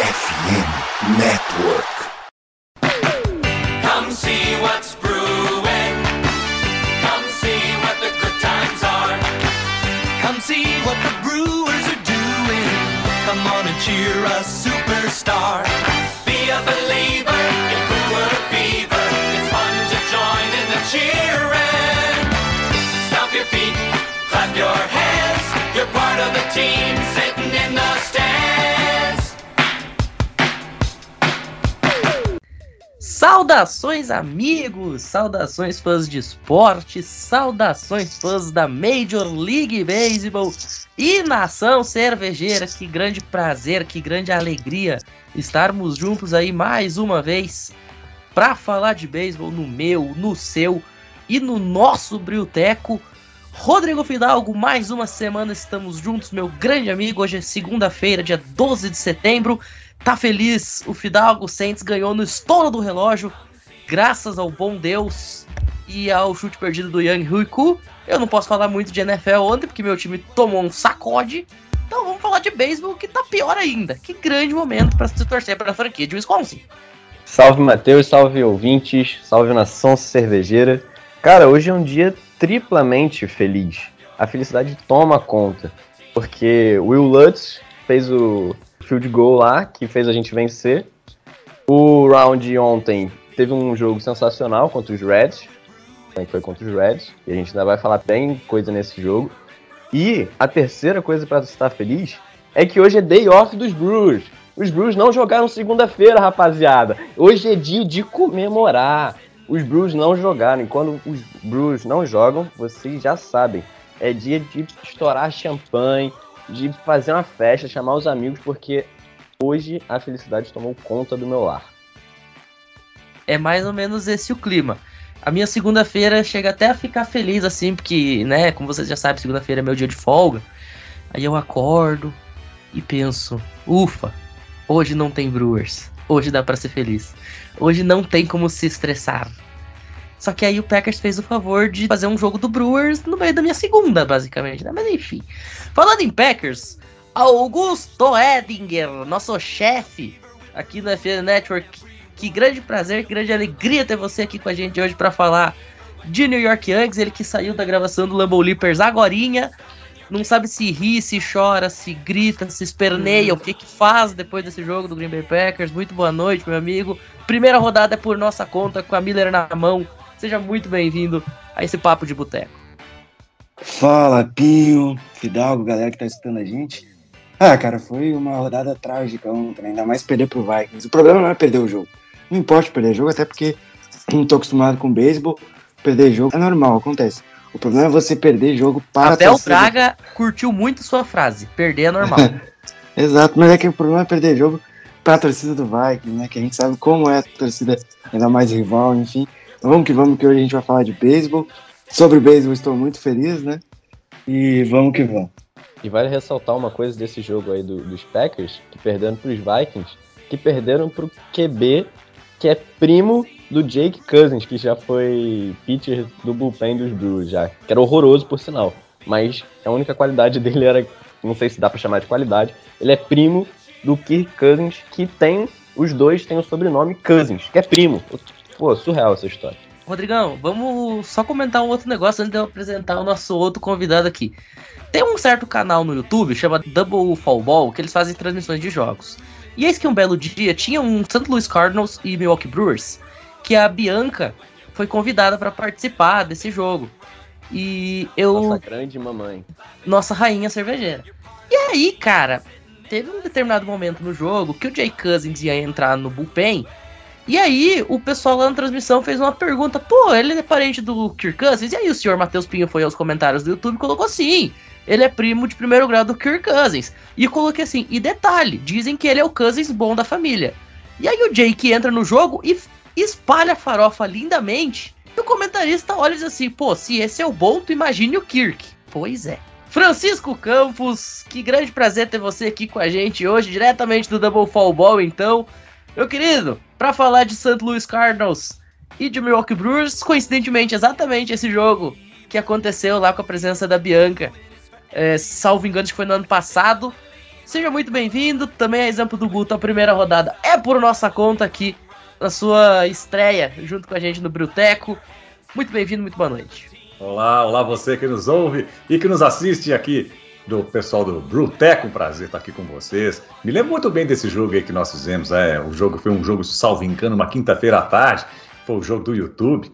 FM Network. Come see what's brewing. Come see what the good times are. Come see what the brewers are doing. Come on and cheer a superstar. Be a believer in brewer fever. It's fun to join in the cheering. Stomp your feet, clap your hands. You're part of the team sitting in the stands. Saudações, amigos! Saudações, fãs de esporte! Saudações, fãs da Major League Baseball e nação cervejeira! Que grande prazer, que grande alegria estarmos juntos aí mais uma vez para falar de beisebol no meu, no seu e no nosso Brilteco. Rodrigo Fidalgo, mais uma semana estamos juntos, meu grande amigo. Hoje é segunda-feira, dia 12 de setembro. Tá feliz? O Fidalgo Saints ganhou no estouro do relógio, graças ao bom Deus e ao chute perdido do Yang Huiku. Eu não posso falar muito de NFL ontem, porque meu time tomou um sacode. Então vamos falar de beisebol, que tá pior ainda. Que grande momento para se torcer para franquia de Wisconsin. Salve Matheus, salve ouvintes, salve nação cervejeira. Cara, hoje é um dia triplamente feliz. A felicidade toma conta, porque Will Lutz fez o field goal lá, que fez a gente vencer. O round ontem teve um jogo sensacional contra os Reds, que foi contra os Reds, e a gente ainda vai falar bem coisa nesse jogo. E a terceira coisa para estar feliz é que hoje é day off dos Brewers. Os Brewers não jogaram segunda-feira, rapaziada. Hoje é dia de comemorar. Os Brewers não jogaram. E quando os Brewers não jogam, vocês já sabem. É dia de estourar champanhe, de fazer uma festa, chamar os amigos, porque hoje a felicidade tomou conta do meu lar. É mais ou menos esse o clima. A minha segunda-feira chega até a ficar feliz, assim, porque, né, como vocês já sabem, segunda-feira é meu dia de folga. Aí eu acordo e penso, ufa, hoje não tem Brewers. Hoje dá pra ser feliz. Hoje não tem como se estressar. Só que aí o Packers fez o favor de fazer um jogo do Brewers no meio da minha segunda, basicamente, né? Mas enfim. Falando em Packers, Augusto Edinger, nosso chefe aqui no FN Network. Que grande prazer, que grande alegria ter você aqui com a gente hoje para falar de New York Yankees. Ele que saiu da gravação do Lambeau Leapers agorinha. Não sabe se ri, se chora, se grita, se esperneia, o que que faz depois desse jogo do Green Bay Packers. Muito boa noite, meu amigo. Primeira rodada é por nossa conta, com a Miller na mão. Seja muito bem-vindo a esse papo de boteco. Fala, Pinho, Fidalgo, galera que tá escutando a gente. Ah, cara, foi uma rodada trágica ontem, ainda mais perder pro Vikings. O problema não é perder o jogo. Não importa perder jogo, até porque não tô acostumado com beisebol. Perder jogo é normal, acontece. O problema é você perder jogo para Abel torcida. Braga curtiu muito sua frase. Perder é normal. Exato, mas é que o problema é perder jogo para a torcida do Vikings, né? Que a gente sabe como é a torcida ainda mais rival, enfim. Vamos que vamos, que hoje a gente vai falar de beisebol. Sobre beisebol estou muito feliz, né? E vamos que vamos. E vale ressaltar uma coisa desse jogo aí do- dos Packers, que perderam pros Vikings, que perderam pro QB, que é primo do Jake Cousins, que já foi pitcher do bullpen dos Brewers já, que era horroroso por sinal, mas a única qualidade dele era, não sei se dá pra chamar de qualidade, ele é primo do Kirk Cousins, que tem, os dois têm o sobrenome Cousins, que é primo. Pô, surreal essa história. Rodrigão, vamos só comentar um outro negócio antes de eu apresentar o nosso outro convidado aqui. Tem um certo canal no YouTube, chama Double Fall Ball, que eles fazem transmissões de jogos. E eis que um belo dia tinha um St. Louis Cardinals e Milwaukee Brewers, que a Bianca foi convidada para participar desse jogo. E eu Nossa grande mamãe. nossa rainha cervejeira. E aí, cara, teve um determinado momento no jogo que o Jay Cousins ia entrar no bullpen. E aí, o pessoal lá na transmissão fez uma pergunta: pô, ele é parente do Kirk Cousins? E aí, o senhor Matheus Pinho foi aos comentários do YouTube e colocou assim: ele é primo de primeiro grau do Kirk Cousins. E coloquei assim: e detalhe, dizem que ele é o Cousins bom da família. E aí, o Jake entra no jogo e espalha a farofa lindamente. E o comentarista olha e diz assim: pô, se esse é o bom, tu imagine o Kirk. Pois é. Francisco Campos, que grande prazer ter você aqui com a gente hoje, diretamente do Double Fall Ball, então. Meu querido, para falar de St. Louis Cardinals e de Milwaukee Brewers, coincidentemente, exatamente esse jogo que aconteceu lá com a presença da Bianca. É, salvo engano, que foi no ano passado. Seja muito bem-vindo. Também é exemplo do Guto, a primeira rodada é por nossa conta aqui, na sua estreia, junto com a gente no Brilteco. Muito bem-vindo, muito boa noite. Olá, olá você que nos ouve e que nos assiste aqui do pessoal do Bruteco, um prazer estar aqui com vocês. Me lembro muito bem desse jogo aí que nós fizemos, é, o jogo foi um jogo, salvo engano, uma quinta-feira à tarde, foi o jogo do YouTube.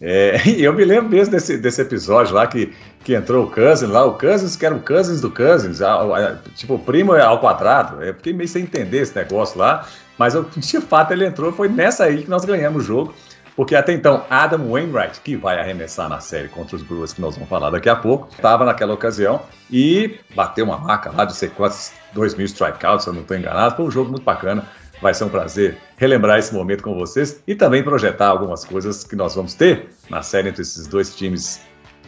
É, e eu me lembro mesmo desse, desse episódio lá que, que entrou o Cousins lá, o Cousins que era o Cousins do Cousins, a, a, tipo, o primo ao quadrado. Eu fiquei meio sem entender esse negócio lá, mas eu, de fato ele entrou, foi nessa aí que nós ganhamos o jogo. Porque até então, Adam Wainwright, que vai arremessar na série contra os Brewers, que nós vamos falar daqui a pouco, estava naquela ocasião e bateu uma marca lá de ser quase 2 mil strikeouts, se eu não estou enganado. Foi um jogo muito bacana. Vai ser um prazer relembrar esse momento com vocês e também projetar algumas coisas que nós vamos ter na série entre esses dois times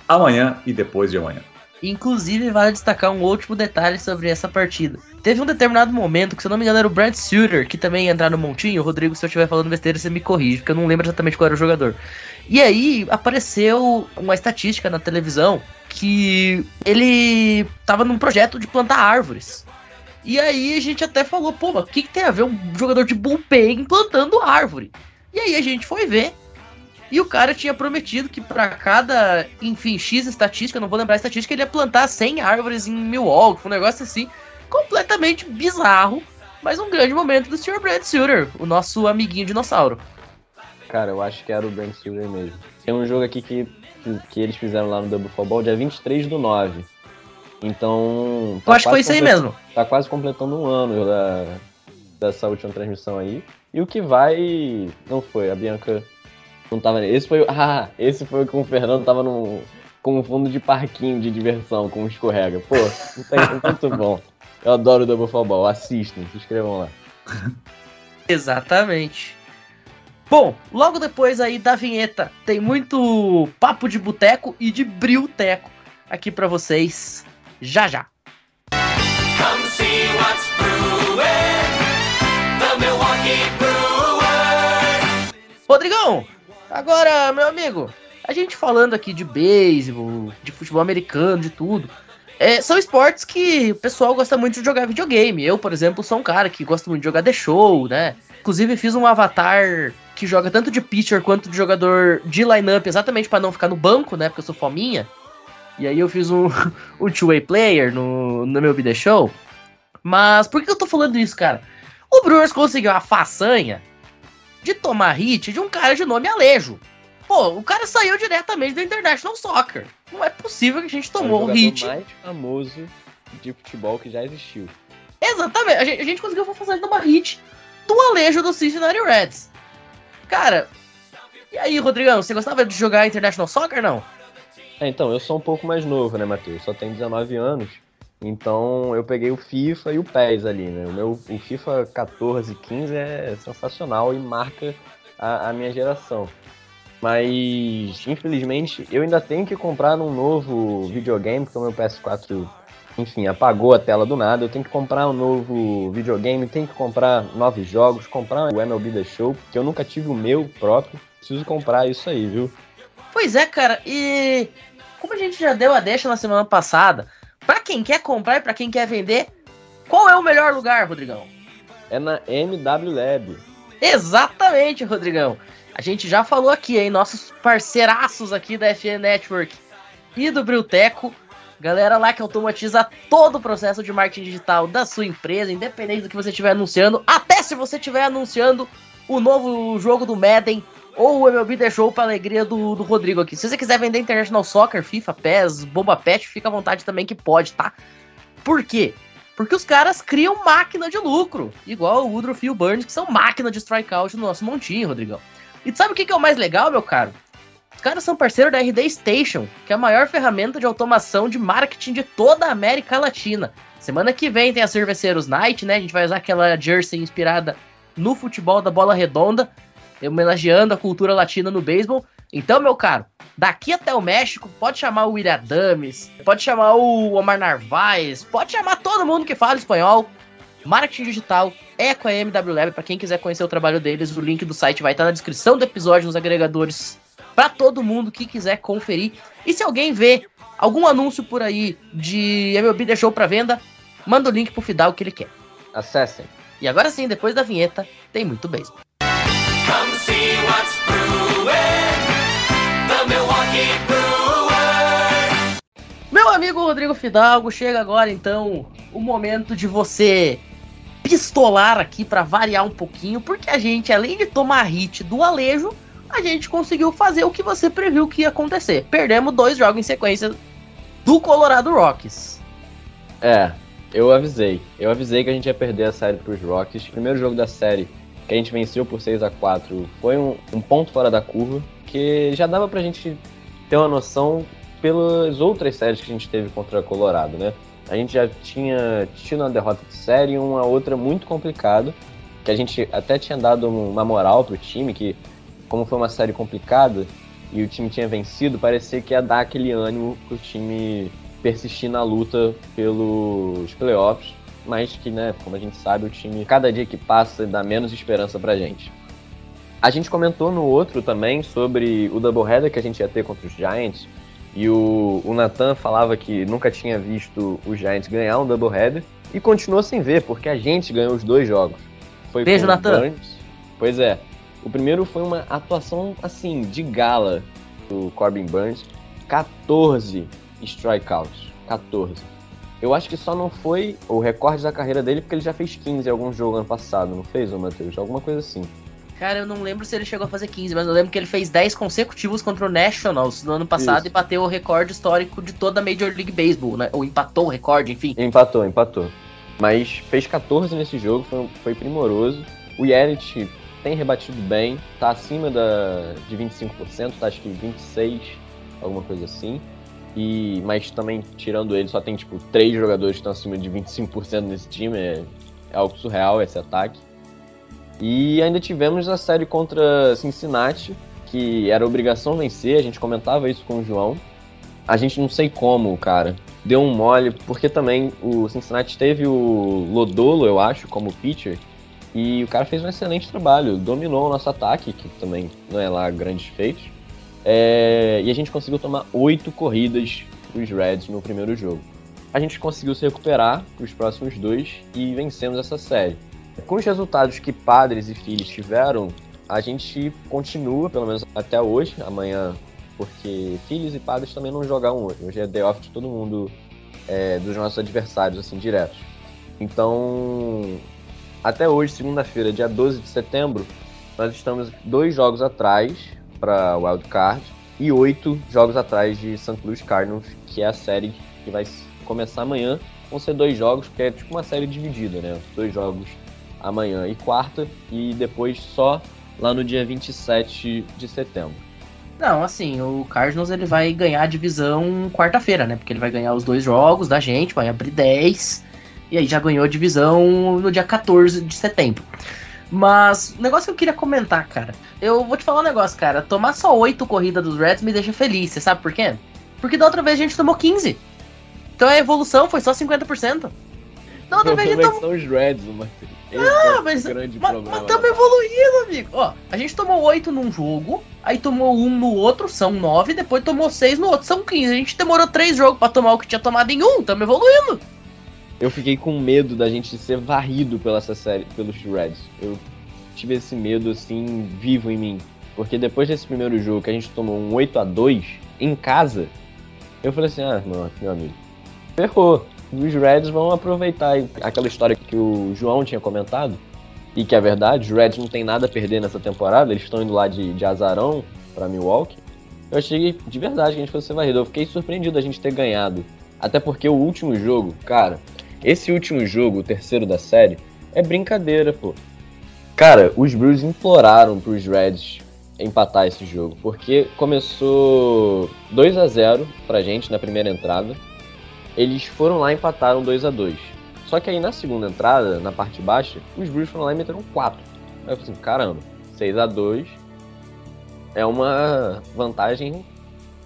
amanhã e depois de amanhã. Inclusive, vale destacar um último detalhe sobre essa partida. Teve um determinado momento que, se eu não me engano, era o Brad Suter, que também ia entrar no montinho. Rodrigo, se eu estiver falando besteira, você me corrige, porque eu não lembro exatamente qual era o jogador. E aí apareceu uma estatística na televisão que ele tava num projeto de plantar árvores. E aí a gente até falou, pô, mas o que, que tem a ver um jogador de bullpen plantando árvore? E aí a gente foi ver e o cara tinha prometido que para cada, enfim, X estatística, não vou lembrar a estatística, ele ia plantar 100 árvores em Milwaukee, um negócio assim, completamente bizarro, mas um grande momento do Sr. Brad Suter, o nosso amiguinho dinossauro. Cara, eu acho que era o Brad Suter mesmo. Tem um jogo aqui que, que eles fizeram lá no Double Football, dia 23 do 9. Então. Tá eu acho que foi isso aí mesmo. Tá quase completando um ano da, dessa última transmissão aí. E o que vai. Não foi, a Bianca não tava Esse foi, ah, esse foi com o Fernando tava num, com um fundo de parquinho de diversão, com um escorrega. Pô, muito bom. Eu adoro o Double Football. Assistam, se inscrevam lá. Exatamente. Bom, logo depois aí da vinheta, tem muito papo de boteco e de brilteco aqui para vocês. Já já. Come see what's brewing, the Milwaukee Brewers. Rodrigão, Agora, meu amigo, a gente falando aqui de beisebol, de futebol americano, de tudo. É, são esportes que o pessoal gosta muito de jogar videogame. Eu, por exemplo, sou um cara que gosta muito de jogar The Show, né? Inclusive, fiz um avatar que joga tanto de pitcher quanto de jogador de lineup, exatamente para não ficar no banco, né? Porque eu sou fominha. E aí eu fiz um, um two-way player no, no meu The Show. Mas por que eu tô falando isso, cara? O Brewers conseguiu a façanha de tomar hit de um cara de nome Alejo. Pô, o cara saiu diretamente do International Soccer. Não é possível que a gente tomou é o um hit. mais famoso de futebol que já existiu. Exatamente. A gente, a gente conseguiu fazer uma hit do Alejo do Cincinnati Reds. Cara, e aí, Rodrigão, você gostava de jogar International Soccer, não? É, então, eu sou um pouco mais novo, né, Matheus? Só tenho 19 anos. Então eu peguei o FIFA e o PES ali, né? O meu o FIFA 14 e 15 é sensacional e marca a, a, minha geração. Mas infelizmente eu ainda tenho que comprar um novo videogame, porque o meu PS4, enfim, apagou a tela do nada. Eu tenho que comprar um novo videogame, tenho que comprar novos jogos, comprar o MLB The Show, porque eu nunca tive o meu próprio. Preciso comprar isso aí, viu? Pois é, cara, e como a gente já deu a deixa na semana passada, para quem quer comprar e para quem quer vender, qual é o melhor lugar, Rodrigão? É na MW Lab. Exatamente, Rodrigão. A gente já falou aqui, hein? Nossos parceiraços aqui da FN Network e do Brilteco. Galera lá que automatiza todo o processo de marketing digital da sua empresa, independente do que você estiver anunciando, até se você estiver anunciando o novo jogo do Madden ou o MLB deixou para alegria do, do Rodrigo aqui. Se você quiser vender International Soccer, FIFA, PES, Bomba Pet, fica à vontade também que pode, tá? Por quê? Porque os caras criam máquina de lucro, igual o Woodruff e o Burns, que são máquina de strikeout no nosso montinho, Rodrigão. E sabe o que, é o mais legal, meu caro? Os caras são parceiro da RD Station, que é a maior ferramenta de automação de marketing de toda a América Latina. Semana que vem tem a Cerveceiros Night, né? A gente vai usar aquela jersey inspirada no futebol da bola redonda homenageando a cultura latina no beisebol. Então, meu caro, daqui até o México, pode chamar o William Dames, pode chamar o Omar Narvaez, pode chamar todo mundo que fala espanhol. Marketing digital é com a MW Lab. Para quem quiser conhecer o trabalho deles, o link do site vai estar na descrição do episódio, nos agregadores, para todo mundo que quiser conferir. E se alguém vê algum anúncio por aí de MLB deixou para venda, Manda o link pro Fidalgo que ele quer. Acessem. E agora sim, depois da vinheta, tem muito beisebol. Meu amigo Rodrigo Fidalgo, chega agora então o momento de você pistolar aqui pra variar um pouquinho, porque a gente, além de tomar hit do Alejo, a gente conseguiu fazer o que você previu que ia acontecer. Perdemos dois jogos em sequência do Colorado Rockies. É, eu avisei. Eu avisei que a gente ia perder a série pros Rockies. Primeiro jogo da série, que a gente venceu por 6 a 4 foi um, um ponto fora da curva, que já dava pra gente ter uma noção pelas outras séries que a gente teve contra Colorado, né? A gente já tinha tido uma derrota de série e uma outra muito complicada, que a gente até tinha dado uma moral pro time, que como foi uma série complicada e o time tinha vencido, parecia que ia dar aquele ânimo pro time persistir na luta pelos playoffs, mas que, né, como a gente sabe, o time, cada dia que passa, dá menos esperança pra gente. A gente comentou no outro também sobre o doubleheader que a gente ia ter contra os Giants, e o, o Nathan falava que nunca tinha visto os Giants ganhar um doubleheader, e continuou sem ver, porque a gente ganhou os dois jogos. Foi Beijo, o Nathan. Burns. Pois é. O primeiro foi uma atuação, assim, de gala do Corbin Burns. 14 strikeouts. 14. Eu acho que só não foi o recorde da carreira dele porque ele já fez 15 em algum jogo ano passado, não fez, ô Matheus? Alguma coisa assim. Cara, eu não lembro se ele chegou a fazer 15, mas eu lembro que ele fez 10 consecutivos contra o Nationals no ano passado Isso. e bateu o recorde histórico de toda a Major League Baseball, né? Ou empatou o recorde, enfim. Empatou, empatou. Mas fez 14 nesse jogo, foi, foi primoroso. O Yelich tem rebatido bem, tá acima da, de 25%, tá acho que 26%, alguma coisa assim. E, mas também, tirando ele, só tem tipo três jogadores que estão acima de 25% nesse time. É, é algo surreal esse ataque. E ainda tivemos a série contra Cincinnati, que era obrigação vencer, a gente comentava isso com o João. A gente não sei como, cara. Deu um mole, porque também o Cincinnati teve o Lodolo, eu acho, como pitcher. E o cara fez um excelente trabalho, dominou o nosso ataque, que também não é lá grandes feitos. É, e a gente conseguiu tomar oito corridas os Reds no primeiro jogo. A gente conseguiu se recuperar para os próximos dois e vencemos essa série. Com os resultados que Padres e Phillies tiveram, a gente continua, pelo menos até hoje, amanhã, porque Phillies e Padres também não jogaram hoje. Hoje é day off de todo mundo, é, dos nossos adversários, assim, diretos. Então, até hoje, segunda-feira, dia 12 de setembro, nós estamos dois jogos atrás para Wild Card e oito jogos atrás de St. Louis Cardinals, que é a série que vai começar amanhã. Vão ser dois jogos, porque é tipo uma série dividida, né? Dois jogos amanhã e quarta, e depois só lá no dia 27 de setembro. Não, assim, o Cardinals ele vai ganhar a divisão quarta-feira, né? Porque ele vai ganhar os dois jogos da gente, vai abrir 10, e aí já ganhou a divisão no dia 14 de setembro. Mas, o negócio que eu queria comentar, cara, eu vou te falar um negócio, cara. Tomar só 8 corridas dos Reds me deixa feliz, você sabe por quê? Porque da outra vez a gente tomou 15. Então a evolução foi só 50%. Da outra vez a gente tomou. são os Reds, Matheus. Esse Ah, é mas, grande mas, problema. mas tamo evoluindo, amigo. Ó, a gente tomou 8 num jogo, aí tomou um no outro, são 9, depois tomou 6 no outro, são 15. A gente demorou 3 jogos pra tomar o que tinha tomado em um, tamo evoluindo. Eu fiquei com medo da gente ser varrido pela essa série, pelos Reds. Eu tive esse medo, assim, vivo em mim. Porque depois desse primeiro jogo que a gente tomou um 8 a 2 em casa, eu falei assim, ah, meu, meu amigo, ferrou. Os Reds vão aproveitar aquela história que o João tinha comentado, e que é verdade, os Reds não tem nada a perder nessa temporada, eles estão indo lá de, de azarão pra Milwaukee. Eu achei de verdade que a gente fosse ser varrido. Eu fiquei surpreendido da gente ter ganhado. Até porque o último jogo, cara, esse último jogo, o terceiro da série, é brincadeira, pô. Cara, os Brewers imploraram pros Reds empatar esse jogo, porque começou 2 a 0 pra gente na primeira entrada. Eles foram lá e empataram 2 a 2 Só que aí na segunda entrada, na parte baixa, os Brewers foram lá e meteram 4. Aí eu falei assim, caramba, 6 a 2 é uma vantagem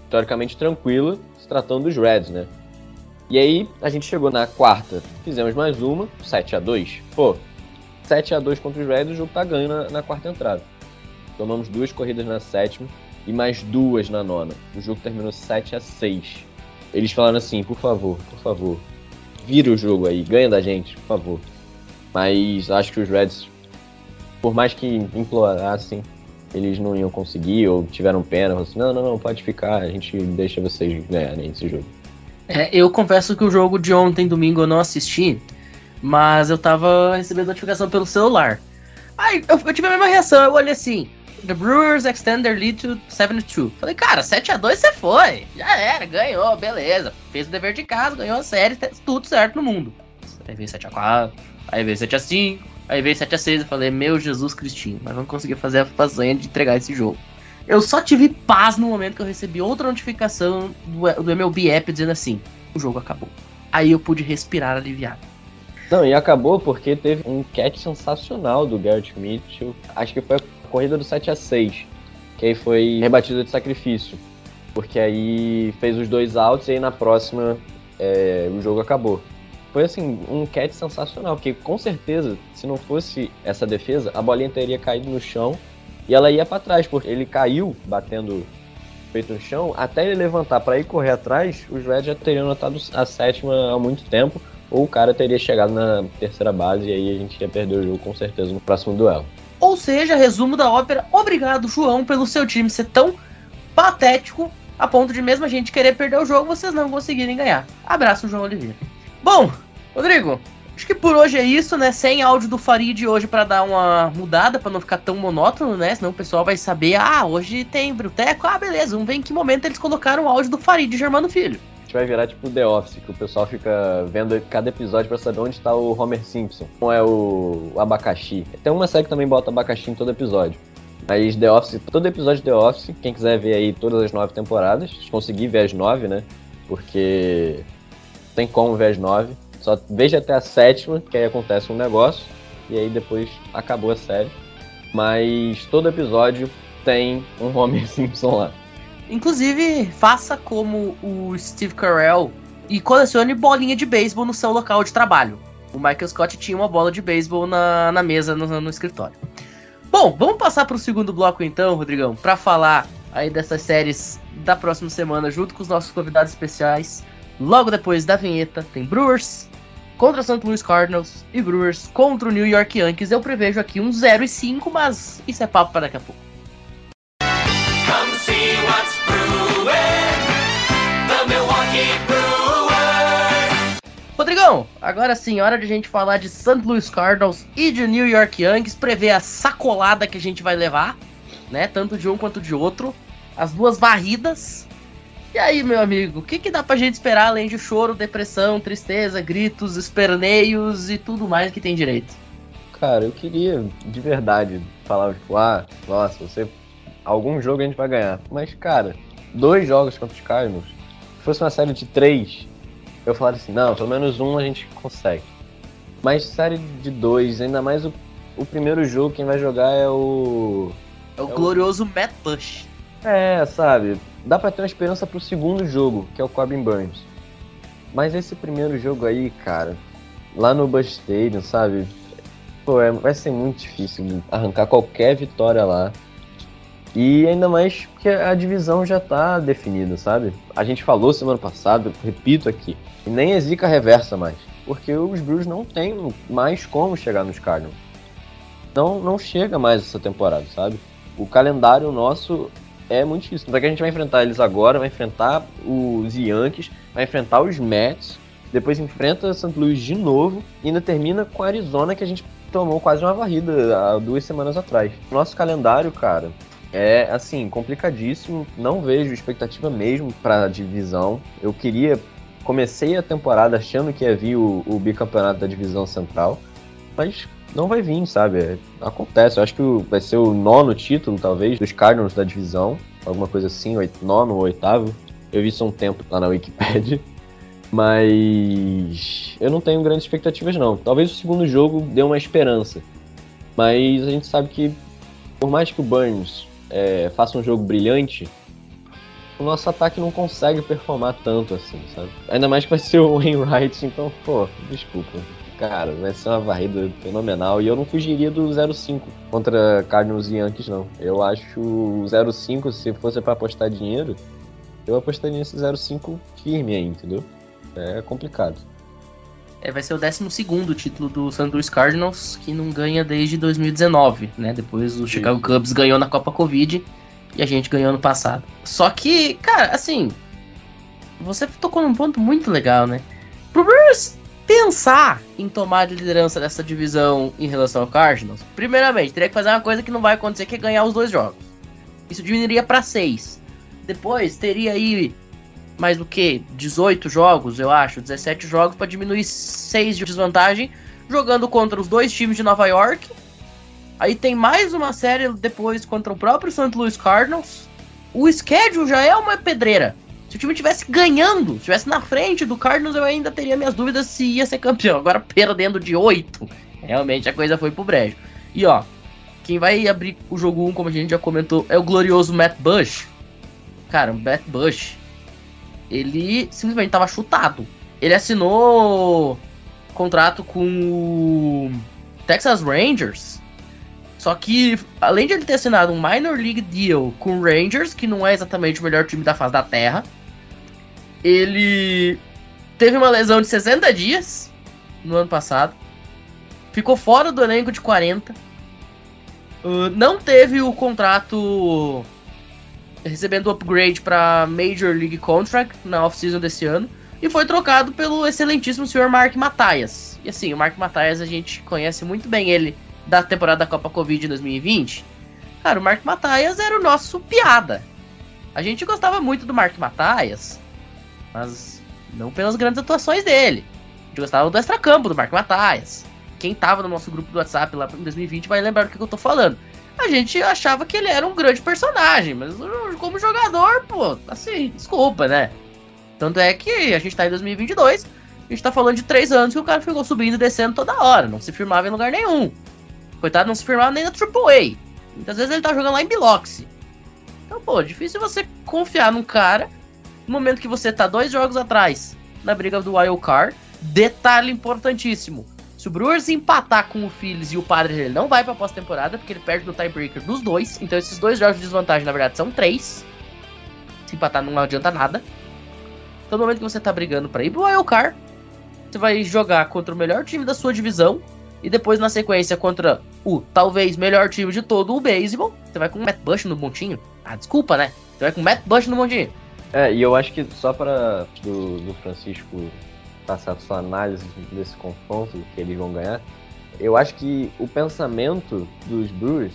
teoricamente tranquila, se tratando dos Reds, né? E aí a gente chegou na quarta, fizemos mais uma, 7 a 2 Pô, 7 a 2 contra os Reds, o jogo tá ganho na, na quarta entrada. Tomamos duas corridas na sétima e mais duas na nona. O jogo terminou 7 a 6 Eles falaram assim, por favor, por favor, vira o jogo aí, ganha da gente, por favor. Mas acho que os Reds, por mais que implorassem, eles não iam conseguir, ou tiveram pena, falaram assim, não, não, não, pode ficar, a gente deixa vocês ganharem esse jogo. É, eu confesso que o jogo de ontem, domingo, eu não assisti, mas eu tava recebendo notificação pelo celular. Aí eu, eu tive a mesma reação, eu olhei assim, The Brewers extend their lead to 7-2. Falei, cara, 7x2 você foi. Já era, ganhou, beleza. Fez o dever de casa, ganhou a série, tá tudo certo no mundo. Aí veio 7x4, aí veio 7x5, aí veio 7x6. Eu falei, meu Jesus Cristinho, nós vamos conseguir fazer a façanha de entregar esse jogo. Eu só tive paz no momento que eu recebi outra notificação do, do MLB App dizendo assim: o jogo acabou. Aí eu pude respirar aliviado. Não, e acabou porque teve um catch sensacional do Garrett Mitchell. Acho que foi a corrida do 7 a 6 que aí foi rebatida de sacrifício. Porque aí fez os dois outs e aí na próxima é, o jogo acabou. Foi assim, um catch sensacional, porque com certeza, se não fosse essa defesa, a bolinha teria caído no chão e ela ia para trás, porque ele caiu batendo o peito no chão, até ele levantar para ir correr atrás, os Reds já teriam notado a sétima há muito tempo, ou o cara teria chegado na terceira base e aí a gente ia perder o jogo com certeza no próximo duelo. Ou seja, resumo da ópera, obrigado, João, pelo seu time ser tão patético a ponto de mesmo a gente querer perder o jogo, vocês não conseguirem ganhar. Abraço, João Oliveira. Bom, Rodrigo, acho que por hoje é isso, né? Sem áudio do Farid hoje para dar uma mudada, para não ficar tão monótono, né? Senão o pessoal vai saber, ah, hoje tem Bruteco, ah, beleza, vamos ver em que momento eles colocaram o áudio do Farid Germano Filho. Vai virar tipo The Office, que o pessoal fica vendo cada episódio pra saber onde tá o Homer Simpson. Não é o, abacaxi. Tem uma série que também bota abacaxi em todo episódio. Mas The Office, todo episódio de The Office, quem quiser ver aí todas as nove temporadas, se conseguir ver as nove, né? Porque tem como ver as nove. Só veja até a sétima, que aí acontece um negócio, e aí depois acabou a série. Mas todo episódio tem um Homer Simpson lá. Inclusive, faça como o Steve Carell e colecione bolinha de beisebol no seu local de trabalho. O Michael Scott tinha uma bola de beisebol na, na mesa no, no escritório. Bom, vamos passar para o segundo bloco então, Rodrigão, para falar aí dessas séries da próxima semana junto com os nossos convidados especiais. Logo depois da vinheta tem Brewers contra St. Louis Cardinals e Brewers contra o New York Yankees. Eu prevejo aqui um 0 e 5, mas isso é papo para daqui a pouco. See what's brewing. The Milwaukee Brewers. Rodrigão, agora sim, hora de a gente falar de St. Louis Cardinals e de New York Yankees, prever a sacolada que a gente vai levar, né? Tanto de um quanto de outro. As duas varridas. E aí, meu amigo, o que, que dá pra gente esperar além de choro, depressão, tristeza, gritos, esperneios e tudo mais que tem direito? Cara, eu queria de verdade falar, tipo, ah, nossa, você. Algum jogo a gente vai ganhar. Mas, cara, dois jogos contra os Cardinals. Se fosse uma série de três, eu falaria assim, não, pelo menos um a gente consegue. Mas série de dois, ainda mais o, o primeiro jogo, quem vai jogar é o. É o É o- glorioso Matt Bush. É, sabe? Dá pra ter uma esperança pro segundo jogo, que é o Corbin Burns. Mas esse primeiro jogo aí, cara, lá no Busch Stadium, sabe? Pô, é- vai ser muito difícil arrancar qualquer vitória lá. E ainda mais porque a divisão já tá definida, sabe? A gente falou semana passada, repito aqui, nem é zica reversa mais. Porque os Brewers não tem mais como chegar nos Cardinals. Não, não chega mais essa temporada, sabe? O calendário nosso é muito difícil. É que a gente vai enfrentar eles agora, vai enfrentar os Yankees, vai enfrentar os Mets, depois enfrenta St. Louis de novo e ainda termina com a Arizona que a gente tomou quase uma varrida há duas semanas atrás. Nosso calendário, cara, é assim, complicadíssimo. Não vejo expectativa mesmo pra divisão. Eu queria. Comecei a temporada achando que ia vir o, o bicampeonato da divisão central, mas não vai vir, sabe? É, acontece. Eu acho que vai ser o nono título, talvez, dos Cardinals da divisão. Alguma coisa assim, oit- nono ou oitavo. Eu vi isso há um tempo lá na Wikipedia. Mas eu não tenho grandes expectativas, não. Talvez o segundo jogo dê uma esperança. Mas a gente sabe que, por mais que o Burns é, faça um jogo brilhante, o nosso ataque não consegue performar tanto assim, sabe? Ainda mais que vai ser o Wainwright, então, pô, desculpa. Cara, vai ser uma varrida fenomenal. E eu não fugiria do 0-5 contra Cardinals e Yankees, não. Eu acho o 0-5, se fosse pra apostar dinheiro, eu apostaria nesse 0-5 firme aí, entendeu? É complicado. É, vai ser o 12 título do St. Louis Cardinals, que não ganha desde 2019, né? Depois o Chicago Cubs ganhou na Copa Covid e a gente ganhou ano passado. Só que, cara, assim, você tocou num ponto muito legal, né? Pro Brewers pensar em tomar a liderança dessa divisão em relação ao Cardinals, primeiramente, teria que fazer uma coisa que não vai acontecer, que é ganhar os dois jogos. Isso diminuiria para seis. Depois teria aí mais do que 18 jogos, eu acho, 17 jogos para diminuir 6 de desvantagem, jogando contra os dois times de Nova York. Aí tem mais uma série depois contra o próprio St. Louis Cardinals. O schedule já é uma pedreira. Se o time tivesse ganhando, estivesse na frente do Cardinals, eu ainda teria minhas dúvidas se ia ser campeão. Agora perdendo de 8, realmente a coisa foi pro brejo. E ó, quem vai abrir o jogo 1, como a gente já comentou, é o glorioso Matt Bush. Cara, o Matt Bush, ele simplesmente tava chutado. Ele assinou contrato com o Texas Rangers. Só que, além de ele ter assinado um Minor League Deal com o Rangers, que não é exatamente o melhor time da face da Terra, ele teve uma lesão de 60 dias no ano passado. Ficou fora do elenco de 40. Uh, não teve o contrato recebendo upgrade para Major League Contract na off-season desse ano. E foi trocado pelo excelentíssimo senhor Mark Mathias. E assim, o Mark Mathias a gente conhece muito bem ele da temporada da Copa Covid de 2020. Cara, o Mark Mathias era o nosso piada. A gente gostava muito do Mark Mathias, mas não pelas grandes atuações dele. A gente gostava do extracampo do Mark Mathias. Quem tava no nosso grupo do WhatsApp lá em 2020 vai lembrar do que eu tô falando. A gente achava que ele era um grande personagem, mas como jogador, pô, assim, desculpa, né? Tanto é que a gente tá em 2022, a gente tá falando de três anos que o cara ficou subindo e descendo toda hora, não se firmava em lugar nenhum. Coitado, não se firmava nem na AAA. Muitas vezes ele tá jogando lá em Biloxi. Então, pô, difícil você confiar num cara no momento que você tá dois jogos atrás na briga do Wild Card. Detalhe importantíssimo: se o Brewers empatar com o Phillies e o Padres, ele não vai pra pós-temporada, porque ele perde no tiebreaker dos dois. Então esses dois jogos de desvantagem, na verdade, são três. Se empatar não adianta nada. Então no momento que você tá brigando pra ir pro Wild Card, você vai jogar contra o melhor time da sua divisão. E depois, na sequência, contra o talvez melhor time de todo o beisebol. Você vai com o Matt Bush no montinho. Ah, desculpa, né? Você vai com o Matt Bush no montinho. É, e eu acho que só para do, do Francisco passar sua análise desse confronto que eles vão ganhar, eu acho que o pensamento dos Brewers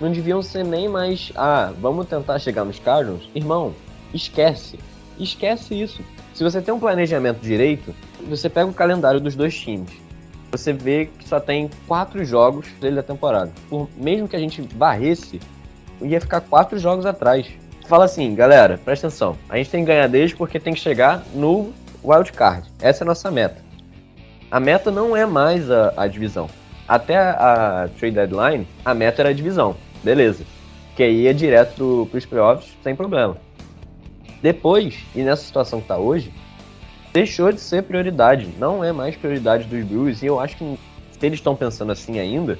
não deviam ser nem mais, ah, vamos tentar chegar nos Cardinals. Irmão, esquece. Esquece isso. Se você tem um planejamento direito, você pega o calendário dos dois times. Você vê que só tem quatro jogos dele da temporada. Por, mesmo que a gente varresse, ia ficar quatro jogos atrás. Fala assim, galera, presta atenção. A gente tem que ganhar deles porque tem que chegar no wild card. Essa é a nossa meta. A meta não é mais a, a divisão. Até a, a, trade deadline, a meta era a divisão. Beleza. Que aí ia direto para os playoffs sem problema. Depois, e nessa situação que está hoje, deixou de ser prioridade. Não é mais prioridade dos Brewers. E eu acho que se eles estão pensando assim ainda,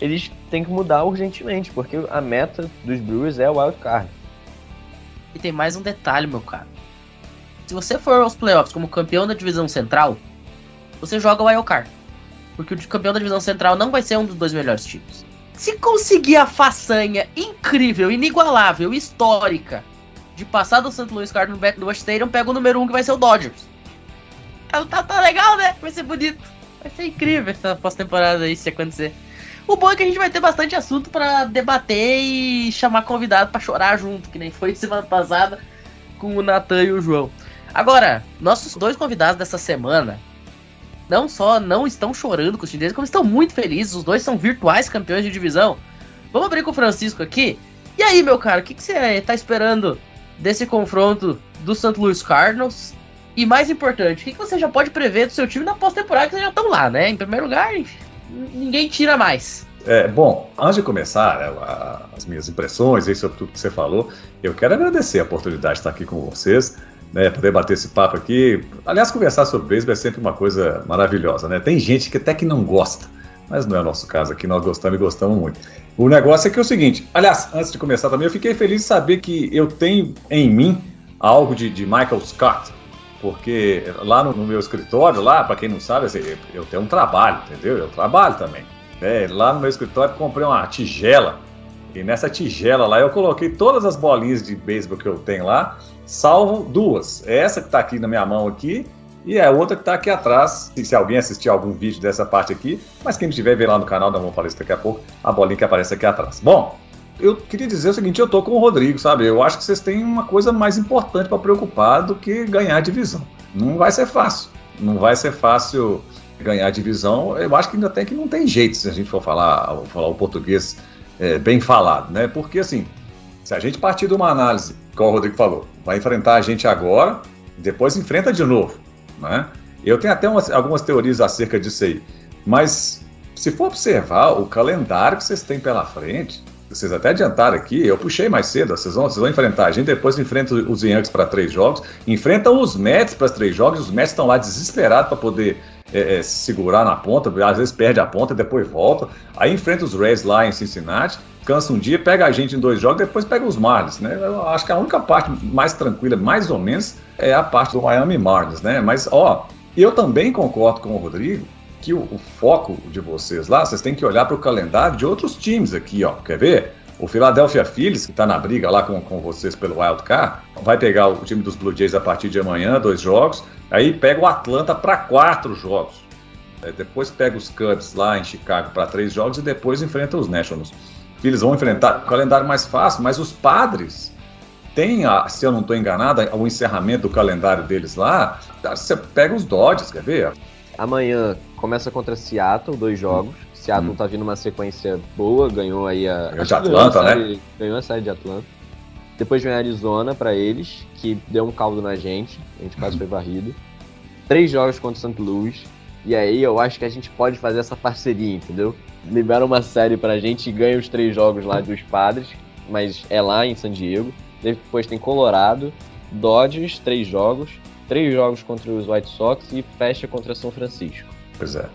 eles têm que mudar urgentemente, porque a meta dos Brewers é o wild card. E tem mais um detalhe, meu cara. Se você for aos playoffs como campeão da divisão central, você joga o wild card. Porque o campeão da divisão central não vai ser um dos dois melhores times. Se conseguir a façanha incrível, inigualável, histórica de passar do St. Louis Cardinals no Busch Stadium, pega o número 1 um, que vai ser o Dodgers. Tá, tá legal, né? Vai ser bonito. Vai ser incrível essa pós-temporada aí se acontecer. O bom é que a gente vai ter bastante assunto para debater e chamar convidado para chorar junto, que nem foi semana passada com o Natan e o João. Agora, nossos dois convidados dessa semana não só não estão chorando com os times como estão muito felizes. Os dois são virtuais campeões de divisão. Vamos abrir com o Francisco aqui. E aí, meu cara, o que, você tá esperando desse confronto do St. Louis Cardinals? E mais importante, o que, que você já pode prever do seu time na pós-temporada que vocês já estão lá, né? Em primeiro lugar, ninguém tira mais. É, bom, antes de começar né, as minhas impressões aí sobre tudo que você falou, eu quero agradecer a oportunidade de estar aqui com vocês, né, poder bater esse papo aqui. Aliás, conversar sobre beisebol é sempre uma coisa maravilhosa, né? Tem gente que até que não gosta, mas não é o nosso caso aqui, nós gostamos e gostamos muito. O negócio é que é o seguinte, aliás, antes de começar também, eu fiquei feliz de saber que eu tenho em mim algo de, de Michael Scott, porque lá no, no meu escritório, lá, para quem não sabe, assim, eu tenho um trabalho, entendeu? Eu trabalho também. É, lá no meu escritório comprei uma tigela e nessa tigela lá eu coloquei todas as bolinhas de beisebol que eu tenho lá, salvo duas. Essa que está aqui na minha mão aqui e a outra que está aqui atrás. Se, se alguém assistir algum vídeo dessa parte aqui, mas quem estiver ver lá no canal, não vamos falar isso daqui a pouco, a bolinha que aparece aqui atrás. Bom, eu queria dizer o seguinte, eu tô com o Rodrigo, sabe? Eu acho que vocês têm uma coisa mais importante para preocupar do que ganhar a divisão. Não vai ser fácil. Não vai ser fácil ganhar a divisão. Eu acho que ainda tem que não tem jeito se a gente for falar, falar o português é, bem falado, né? Porque assim, se a gente partir de uma análise, como o Rodrigo falou, vai enfrentar a gente agora, depois enfrenta de novo, né? Eu tenho até umas, algumas teorias acerca disso aí, mas se for observar o calendário que vocês têm pela frente, vocês até adiantaram aqui, eu puxei mais cedo, vocês vão, vocês vão enfrentar a gente, depois enfrenta os Yankees para três jogos, enfrentam os Mets para três jogos, os Mets estão lá desesperados para poder é, é, segurar na ponta, às vezes perde a ponta, depois volta, aí enfrenta os Reds lá em Cincinnati, cansa um dia, pega a gente em dois jogos, depois pega os Marlins, né? Eu acho que a única parte mais tranquila, mais ou menos, é a parte do Miami Marlins, né? Mas, ó, eu também concordo com o Rodrigo que o, o foco de vocês lá, vocês têm que olhar para o calendário de outros times aqui, ó. Quer ver? O Philadelphia Phillies, que está na briga lá com, com vocês pelo Wild Card, vai pegar o time dos Blue Jays a partir de amanhã, dois jogos. Aí pega o Atlanta para quatro jogos. É, depois pega os Cubs lá em Chicago para três jogos e depois enfrenta os Nationals. Phillies vão enfrentar o calendário mais fácil, mas os padres têm, a, se eu não estou enganado, o encerramento do calendário deles lá. Você pega os Dodgers, quer ver? Amanhã começa contra Seattle, dois jogos. Seattle Hum. tá vindo uma sequência boa, ganhou aí a. Ganhou de que Atlanta, ganhou a né? série- Ganhou a série de Atlanta. Depois vem Arizona pra eles, que deu um caldo na gente. A gente quase foi varrido. Três jogos contra o St. Louis. E aí eu acho que a gente pode fazer essa parceria, entendeu? Libera uma série pra gente e ganha os três jogos lá dos padres, mas é lá em San Diego. Depois tem Colorado, Dodgers, três jogos. Três jogos contra os White Sox e fecha contra São Francisco. Pois é.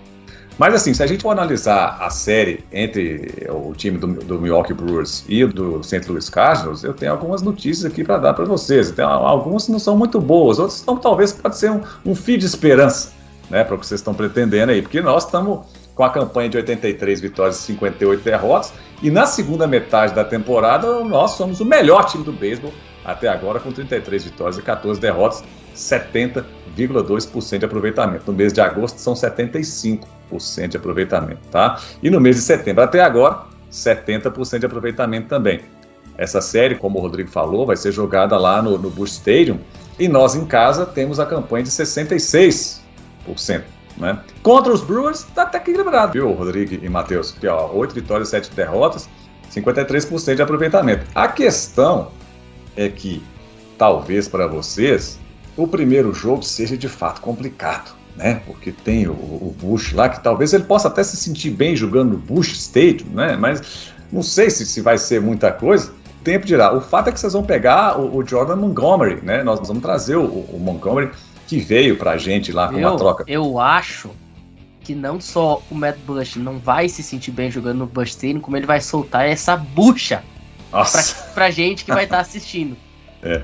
Mas assim, se a gente for analisar a série entre o time do, do Milwaukee Brewers e do St. Louis Cardinals, eu tenho algumas notícias aqui para dar para vocês. Então, algumas não são muito boas, outras são, talvez pode ser um, um fio de esperança, né, para o que vocês estão pretendendo aí, porque nós estamos com a campanha de 83 vitórias e 58 derrotas, e na segunda metade da temporada nós somos o melhor time do beisebol até agora com 33 vitórias e 14 derrotas, 70,2% de aproveitamento. No mês de agosto são 75% de aproveitamento, tá? E no mês de setembro até agora, 70% de aproveitamento também. Essa série, como o Rodrigo falou, vai ser jogada lá no, no Busch Stadium e nós em casa temos a campanha de 66%. Né? Contra os Brewers, tá até equilibrado, viu, Rodrigo e Matheus? Aqui, ó, 8 vitórias, 7 derrotas, 53% de aproveitamento. A questão é que, talvez para vocês, o primeiro jogo seja de fato complicado, né? Porque tem o, o Bush lá, que talvez ele possa até se sentir bem jogando no Bush Stadium, né? Mas não sei se, se vai ser muita coisa. O tempo dirá. O fato é que vocês vão pegar o, o Jordan Montgomery, né? Nós vamos trazer o, o Montgomery que veio pra gente lá com uma Eu, troca. eu acho que não só o Matt Bush não vai se sentir bem jogando no Bush Stadium, como ele vai soltar essa bucha pra, Nossa. pra gente que vai estar assistindo.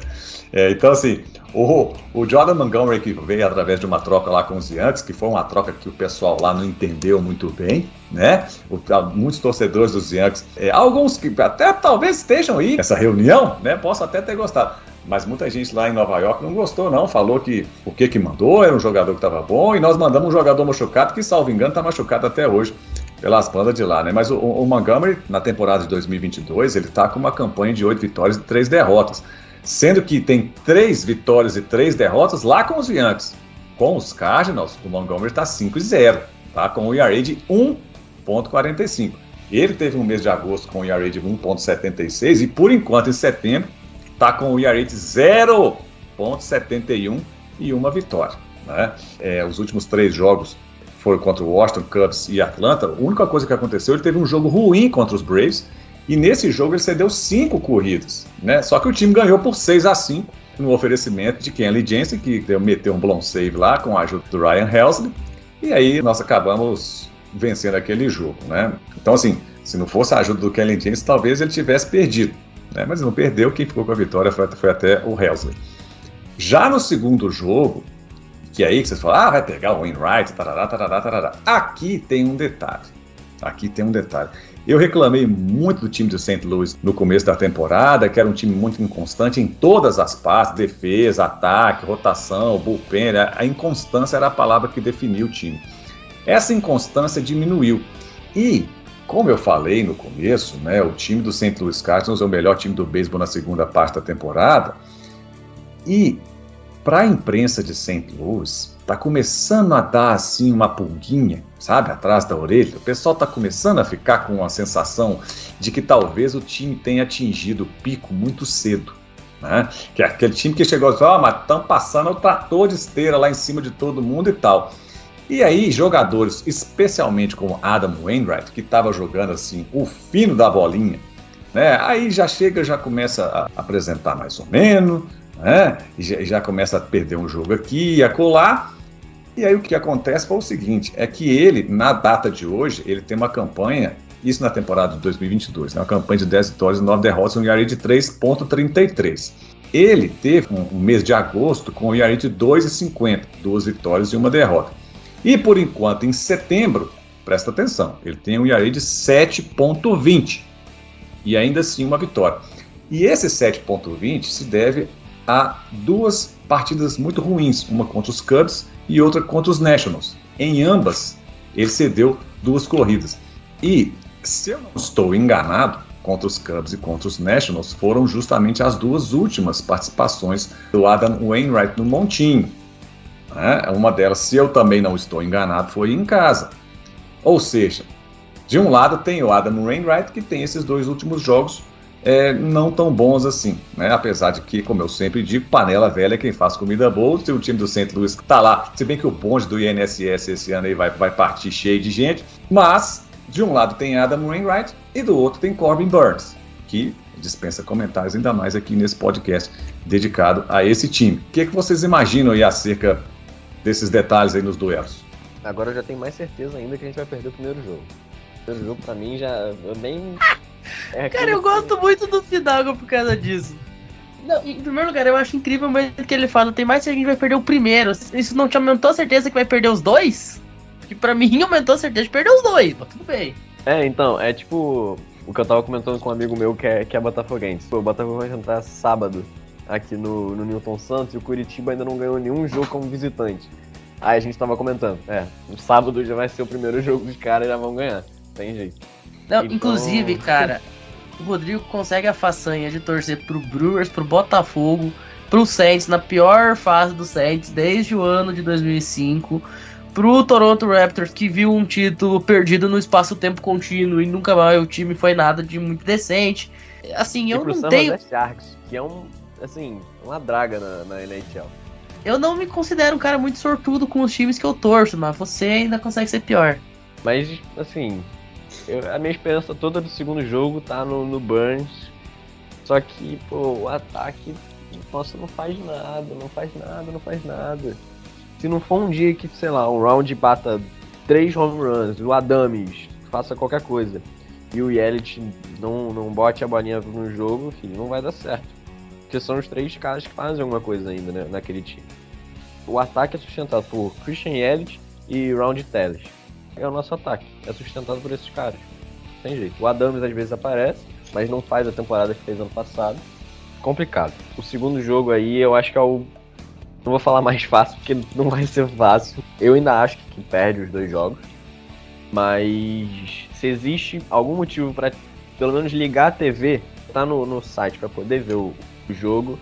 É, então, assim, o, o Jordan Montgomery que veio através de uma troca lá com os Yankees, que foi uma troca que o pessoal lá não entendeu muito bem, né? O- muitos torcedores dos Yankees, é, alguns que até talvez estejam aí nessa reunião, né? Posso até ter gostado. Mas muita gente lá em Nova York não gostou, não. Falou que o que que mandou era um jogador que estava bom e nós mandamos um jogador machucado que, salvo engano, está machucado até hoje pelas bandas de lá, né? Mas o, o Montgomery, na temporada de 2022, ele tá com uma campanha de 8 vitórias e 3 derrotas. Sendo que tem 3 vitórias e 3 derrotas lá com os Yankees. Com os Cardinals, o Montgomery está 5 e 0, tá? Com o ERA de 1.45. Ele teve um mês de agosto com o ERA de 1.76 e por enquanto em setembro tá com o de 0.71 e uma vitória, né? É, os últimos três jogos foram contra o Washington, Cubs e Atlanta. A única coisa que aconteceu, ele teve um jogo ruim contra os Braves e nesse jogo ele cedeu cinco corridas, né? Só que o time ganhou por 6 a 5 no oferecimento de Kenley Jensen, que meteu um blown save lá com a ajuda do Ryan Helsley. E aí nós acabamos vencendo aquele jogo, né? Então, assim, se não fosse a ajuda do Kenley Jensen, talvez ele tivesse perdido, né? Mas não perdeu, quem ficou com a vitória foi, foi até o Helsley. Já no segundo jogo, que é aí que vocês falam, ah, vai pegar o Wainwright, tarará, tarará, tarará. Aqui tem um detalhe. Aqui tem um detalhe. Eu reclamei muito do time do St. Louis no começo da temporada, que era um time muito inconstante em todas as partes, defesa, ataque, rotação, bullpen, a inconstância era a palavra que definiu o time. Essa inconstância diminuiu. E, como eu falei no começo, né, o time do St. Louis Cardinals é o melhor time do beisebol na segunda parte da temporada. E para a imprensa de St. Louis, tá começando a dar assim uma pulguinha, sabe, atrás da orelha. O pessoal tá começando a ficar com a sensação de que talvez o time tenha atingido o pico muito cedo. Né? Que é aquele time que chegou e ó, oh, mas estão passando o trator de esteira lá em cima de todo mundo e tal. E aí, jogadores, especialmente como Adam Wainwright, que estava jogando assim o fino da bolinha, né? Aí já chega, já começa a apresentar mais ou menos, né? E já, já começa a perder um jogo aqui e acolá. E aí o que acontece foi o seguinte, é que ele, na data de hoje, ele tem uma campanha, isso na temporada de 2022, né, uma campanha de 10 vitórias e 9 derrotas, um ERA de 3.33. Ele teve um, mês de agosto com um ERA de 2,50, duas vitórias e uma derrota. E por enquanto, em setembro, presta atenção, ele tem um ERA de 7,20 e ainda assim uma vitória. E esse 7,20 se deve a duas partidas muito ruins, uma contra os Cubs e outra contra os Nationals. Em ambas, ele cedeu duas corridas. E, se eu não estou enganado, contra os Cubs e contra os Nationals foram justamente as duas últimas participações do Adam Wainwright no Montinho. Né? Uma delas, se eu também não estou enganado, foi em casa. Ou seja, de um lado tem o Adam Wainwright, que tem esses dois últimos jogos é, não tão bons assim, né? Apesar de que, como eu sempre digo, panela velha é quem faz comida boa. Se o time do St. Louis tá lá, se bem que o bonde do INSS esse ano aí vai, vai partir cheio de gente, mas de um lado tem Adam Wainwright e do outro tem Corbin Burns, que dispensa comentários ainda mais aqui nesse podcast dedicado a esse time. O que, é que vocês imaginam aí acerca desses detalhes aí nos duelos? Agora eu já tenho mais certeza ainda que a gente vai perder o primeiro jogo. O primeiro jogo, pra mim, já. Eu nem. É Cara, eu gosto muito do Fidalgo por causa disso. Não, em primeiro lugar, eu acho incrível o momento que ele fala, tem mais que a gente vai perder o primeiro. Isso não te aumentou a certeza que vai perder os dois? Que pra mim aumentou a certeza de perder os dois, mas tudo bem. É, então, é tipo o que eu tava comentando com um amigo meu que é, que é Botafoguense. Pô, o Botafogo vai jantar sábado aqui no, no Newton Santos e o Curitiba ainda não ganhou nenhum jogo como visitante. Aí a gente tava comentando, é, no sábado já vai ser o primeiro jogo dos caras já vão ganhar. Tem jeito. Não, então... inclusive, cara, o Rodrigo consegue a façanha de torcer pro Brewers, pro Botafogo, pro Saints na pior fase do Saints desde o ano de 2005, pro Toronto Raptors que viu um título perdido no espaço-tempo contínuo e nunca mais o time foi nada de muito decente. Assim, e eu não tenho. Sharks, que é um, assim, uma draga na, na NHL. Eu não me considero um cara muito sortudo com os times que eu torço, mas você ainda consegue ser pior. Mas, assim, eu, a minha esperança toda do segundo jogo tá no, no Burns. Só que, pô, o ataque, nossa, não faz nada, não faz nada, não faz nada. Se não for um dia que, sei lá, um round bata três home runs, o Adames faça qualquer coisa, e o Yelich não, não bote a bolinha no jogo, filho, não vai dar certo. Porque são os três caras que fazem alguma coisa ainda né, naquele time. O ataque é sustentado por Christian Yelich e Round Telles é o nosso ataque. É sustentado por esses caras. Tem jeito. O Adams às vezes aparece, mas não faz a temporada que fez ano passado. Complicado. O segundo jogo aí eu acho que é o. Não vou falar mais fácil, porque não vai ser fácil. Eu ainda acho que perde os dois jogos. Mas se existe algum motivo para pelo menos ligar a TV, tá no, no site para poder ver o, o, jogo,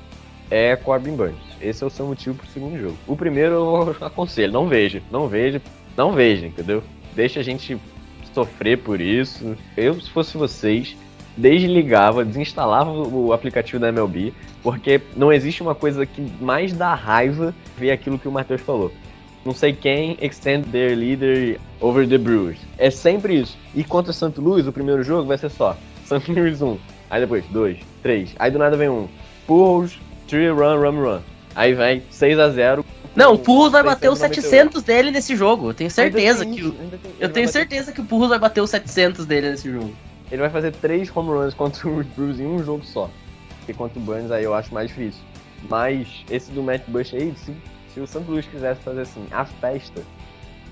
é Corbin Burns. Esse é o seu motivo pro segundo jogo. O primeiro eu aconselho, não veja, não veja, não veja, entendeu? deixa a gente sofrer por isso. Eu, se fosse vocês, desligava, desinstalava o aplicativo da MLB, porque não existe uma coisa que mais dá raiva ver aquilo que o Matheus falou. Não sei quem extend their leader over the Brewers. É sempre isso. E contra Santo Luiz, o primeiro jogo vai ser só Santo Luiz 1, aí depois 2, 3, aí do nada vem um Pujols, 3 run, run, run. Aí vem 6 a 0 não, o Purros vai bater os 700 dele nesse jogo. Eu tenho certeza que o... Eu tenho certeza que o Purros vai bater os 700 dele nesse jogo. Ele vai fazer 3 home runs contra o Bruce em um jogo só. E contra o Burns aí eu acho mais difícil. Mas esse do Matt Bush aí, se, se o Santos Luiz quisesse fazer assim, a festa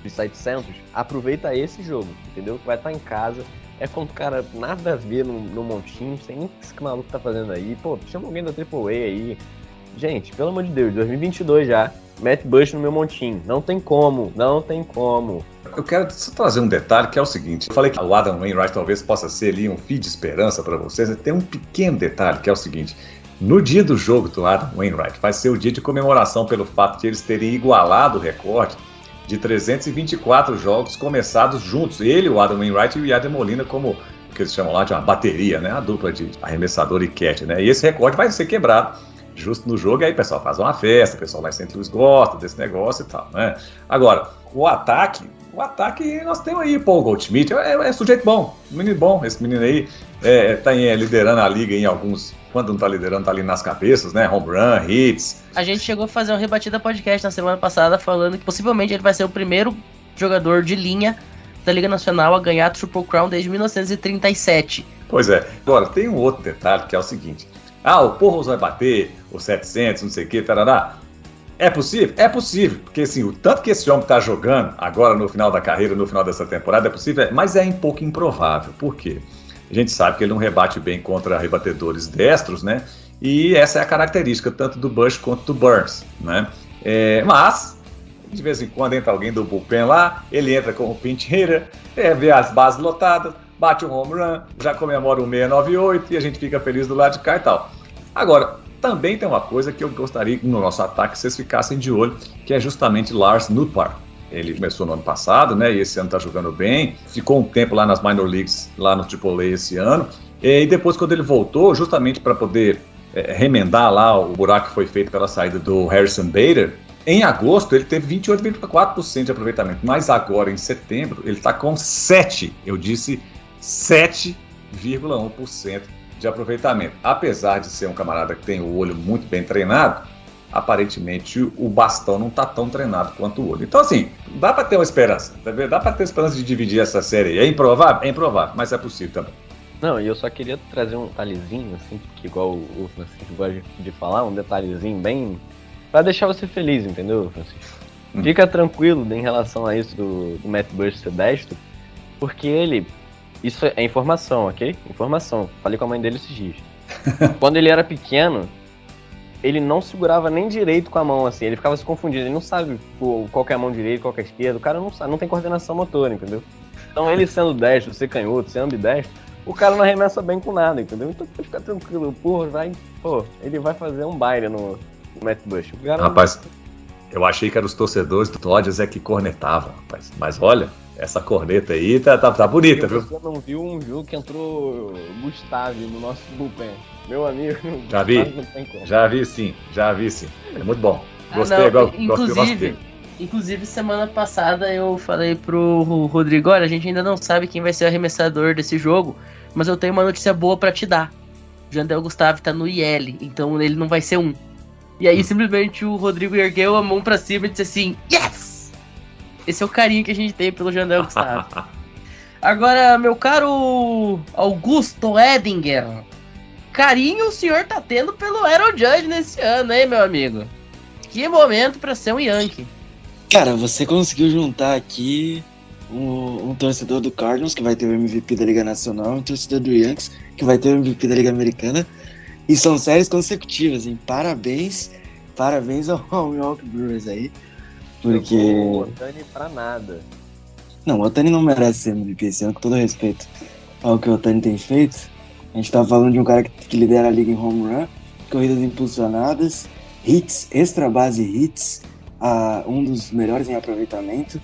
dos 700, aproveita esse jogo, entendeu? Vai estar em casa. É contra o cara nada a ver no, no montinho, nem o que esse maluco tá fazendo aí. Pô, chama alguém da AAA aí. Gente, pelo amor de Deus, 2022 já. Matt Bush no meu montinho. Não tem como, não tem como. Eu quero só trazer um detalhe que é o seguinte: eu falei que o Adam Wainwright talvez possa ser ali um fio de esperança para vocês. Tem um pequeno detalhe que é o seguinte: no dia do jogo do Adam Wainwright, vai ser o dia de comemoração pelo fato de eles terem igualado o recorde de 324 jogos começados juntos. Ele, o Adam Wainwright e o Yadier Molina como o que eles chamam lá de uma bateria, né? A dupla de arremessador e catch, né? E esse recorde vai ser quebrado justo no jogo, e aí o pessoal faz uma festa, o pessoal lá em St. Louis gosta desse negócio e tal, né? Agora, o ataque, o ataque nós temos aí, Paul Goldschmidt, é, é sujeito bom, menino bom, esse menino aí é, tá em, é, liderando a liga em alguns, quando não tá liderando, tá ali nas cabeças, né? Home run, hits. A gente chegou a fazer um rebatida podcast na semana passada falando que possivelmente ele vai ser o primeiro jogador de linha da Liga Nacional a ganhar Triple Crown desde 1937. Pois é. Agora, tem um outro detalhe que é o seguinte. Ah, o Porros vai bater os 700, não sei o que, tarará. É possível? É possível, porque assim, o tanto que esse homem está jogando agora no final da carreira, no final dessa temporada, é possível, mas é um pouco improvável. Por quê? A gente sabe que ele não rebate bem contra rebatedores destros, né? E essa é a característica tanto do Bush quanto do Burns, né? É, mas, de vez em quando entra alguém do bullpen lá, ele entra com o pinch hitter, é, vê as bases lotadas, bate um home run, já comemora um 698 e a gente fica feliz do lado de cá e tal. Agora, também tem uma coisa que eu gostaria no nosso ataque vocês ficassem de olho, que é justamente Lars Nutpar. Ele começou no ano passado, né? E esse ano tá jogando bem. Ficou um tempo lá nas minor leagues, lá no AAA esse ano. E depois, quando ele voltou, justamente para poder é, remendar lá o buraco que foi feito pela saída do Harrison Bader, em agosto ele teve 28,4% de aproveitamento. Mas agora, em setembro, ele está com 7%. Eu disse 7,1% de aproveitamento. Apesar de ser um camarada que tem o olho muito bem treinado, aparentemente o bastão não está tão treinado quanto o olho. Então, assim, dá para ter uma esperança, tá dá para ter esperança de dividir essa série. É improvável? É improvável, mas é possível também. Não, e eu só queria trazer um detalhezinho, assim, que igual o Francisco gosta de falar, um detalhezinho bem. para deixar você feliz, entendeu, Francisco? Hum. Fica tranquilo em relação a isso do, do Matt Bush ser destro, porque ele, isso é informação, ok? Informação. Falei com a mãe dele esses dias. Quando ele era pequeno, ele não segurava nem direito com a mão, assim. Ele ficava se confundindo. Ele não sabe qual é a mão direita, qual é a esquerda. O cara não sabe, não tem coordenação motora, entendeu? Então ele sendo destro, ser canhoto, ser ambidestro, o cara não arremessa bem com nada, entendeu? Então pode ficar tranquilo. Pô, vai, pô, ele vai fazer um baile no, no Matt Bush. Rapaz, eu achei que eram os torcedores do Dodgers é que cornetavam, rapaz. Mas olha, essa corneta aí tá, tá, tá bonita, viu? Você não viu um jogo que entrou Gustavo no nosso bullpen. Meu amigo. Já vi. Já vi sim, já vi sim. É muito bom. Gostei, ah, igual, inclusive, inclusive, semana passada eu falei pro Rodrigo: olha, a gente ainda não sabe quem vai ser o arremessador desse jogo, mas eu tenho uma notícia boa para te dar. O Jandel Gustavo tá no IL, então ele não vai ser um. E aí hum. simplesmente o Rodrigo ergueu a mão para cima e disse assim: Yes! Esse é o carinho que a gente tem pelo Jandel Gustavo. Agora, meu caro Augusto Edinger, carinho o senhor tá tendo pelo Aaron Judge nesse ano, hein, meu amigo? Que momento para ser um Yankee. Cara, você conseguiu juntar aqui um, um, torcedor do Cardinals, que vai ter o MVP da Liga Nacional, um torcedor do Yankees, que vai ter o MVP da Liga Americana. E são séries consecutivas, hein? Parabéns, parabéns ao Milwaukee Brewers aí. Porque. O Otani pra nada. Não, o Otani não merece ser MVP esse ano, com todo respeito ao que o Otani tem feito. A gente tá falando de um cara que, que lidera a liga em home run, corridas impulsionadas, hits, extra base hits, um dos melhores em aproveitamento.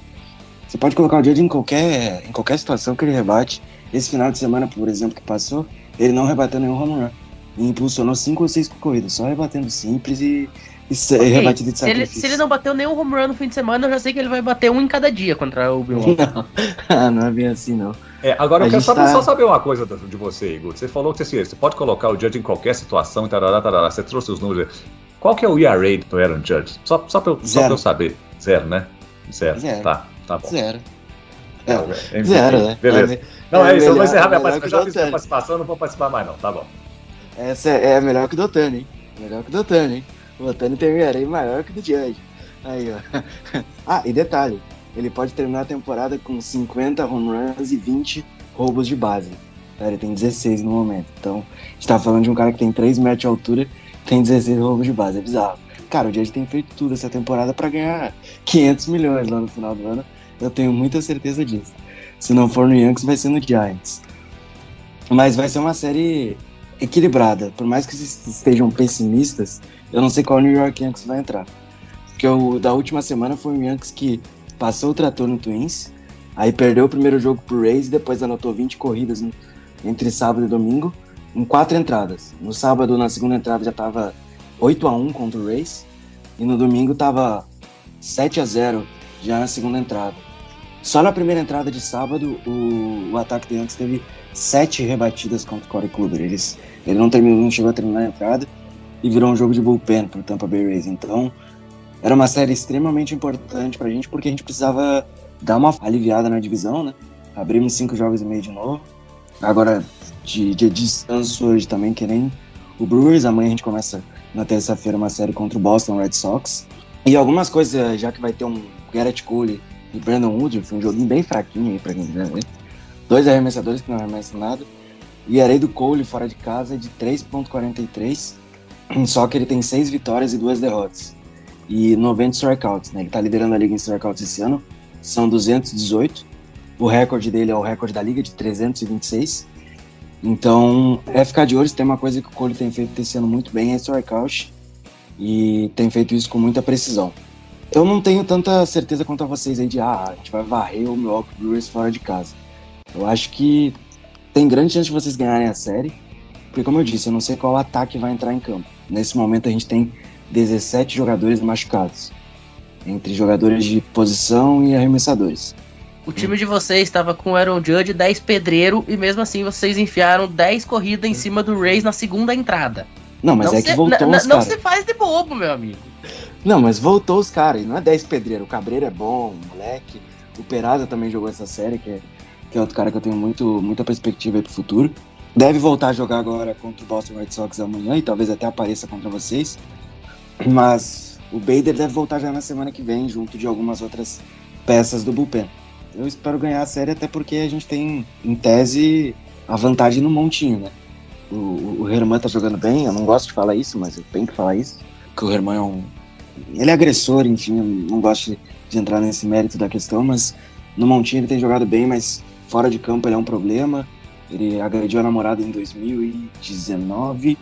Você pode colocar o Judge em qualquer, em qualquer situação que ele rebate. Esse final de semana, por exemplo, que passou, ele não rebateu nenhum home run. E impulsionou cinco ou seis corridas, só rebatendo simples e isso okay. é rebatido de se ele, se ele não bateu nenhum home run no fim de semana, eu já sei que ele vai bater um em cada dia contra o Bill Não, ah, não é bem assim, não. É, agora a eu quero saber, tá... só saber uma coisa de você, Igor. Você falou que assim, você pode colocar o Judge em qualquer situação, tarará, tarará. Você trouxe os números. Qual que é o ERA do Aaron Judge? Só, só, pra, eu, só pra eu saber. Zero, né? Zero. Zero. Tá, tá bom. Zero. É, é, zero, né? Beleza. É, não, é, é isso, eu vou encerrar minha participação. Eu já fiz minha participação, não vou participar mais, não. Tá bom. Essa é, é melhor que o Dotani, hein? Melhor que o Dotani, hein? O Otani ERA maior que o do Judge. Aí, ó. ah, e detalhe, ele pode terminar a temporada com 50 home runs e 20 roubos de base. Tá? Ele tem 16 no momento. Então, a gente tá falando de um cara que tem 3 metros de altura, tem 16 roubos de base. É bizarro. Cara, o Judge tem feito tudo essa temporada para ganhar 500 milhões lá no final do ano. Eu tenho muita certeza disso. Se não for no Yankees, vai ser no Giants. Mas vai ser uma série equilibrada. Por mais que vocês estejam pessimistas, eu não sei qual New York Yankees vai entrar. Porque o da última semana foi o Yankees que passou o trator no Twins, aí perdeu o primeiro jogo pro Rays, depois anotou 20 corridas no- entre sábado e domingo, em quatro entradas. No sábado, na segunda entrada, já tava 8 a 1 contra o Rays, e no domingo tava 7 a 0 já na segunda entrada. Só na primeira entrada de sábado, o, o ataque do Yankees teve sete rebatidas contra o Corey Kluber. Eles, ele não, terminou, não chegou a terminar a entrada e virou um jogo de bullpen pro Tampa Bay Rays. Então, era uma série extremamente importante pra gente, porque a gente precisava dar uma aliviada na divisão, né? Abrimos cinco jogos e meio de novo. Agora, de, de descanso hoje também, que nem o Brewers. Amanhã a gente começa na terça-feira uma série contra o Boston Red Sox. E algumas coisas, já que vai ter um Garrett Cole e Brandon Woodruff, um joguinho bem fraquinho aí pra quem quiser ver. Dois arremessadores que não arremessam nada. E a arei do Cole fora de casa é de 3.43, só que ele tem seis vitórias e duas derrotas. E 90 strikeouts, né? Ele tá liderando a liga em strikeouts esse ano, são 218. O recorde dele é o recorde da liga de 326. Então, é ficar de olho, tem uma coisa que o Cole tem feito esse ano muito bem é strikeout. E tem feito isso com muita precisão. Eu não tenho tanta certeza quanto a vocês aí de ah, a gente vai varrer o Milwaukee Brewers fora de casa. Eu acho que tem grande chance de vocês ganharem a série, porque como eu disse, eu não sei qual ataque vai entrar em campo. Nesse momento a gente tem 17 jogadores machucados, entre jogadores de posição e arremessadores. O time de vocês estava com o Aaron Judge, 10 pedreiro, e mesmo assim vocês enfiaram 10 corridas em cima do Rays na segunda entrada. Não, mas não é que voltou os Não caras. se faz de bobo, meu amigo. Não, mas voltou os caras, e não é 10 pedreiro. O Cabreiro é bom, o moleque. O Perada também jogou essa série, que é, que é outro cara que eu tenho muito, muita perspectiva aí pro futuro. Deve voltar a jogar agora contra o Boston Red Sox amanhã e talvez até apareça contra vocês. Mas o Bader deve voltar já na semana que vem, junto de algumas outras peças do bullpen. Eu espero ganhar a série, até porque a gente tem, em tese, a vantagem no montinho, né? O, o Herman tá jogando bem, eu não gosto de falar isso, mas eu tenho que falar isso. Que o Herman é um. Ele é agressor, enfim, eu não gosto de, de entrar nesse mérito da questão, mas no montinho ele tem jogado bem, mas fora de campo ele é um problema. Ele agrediu a namorada em 2019,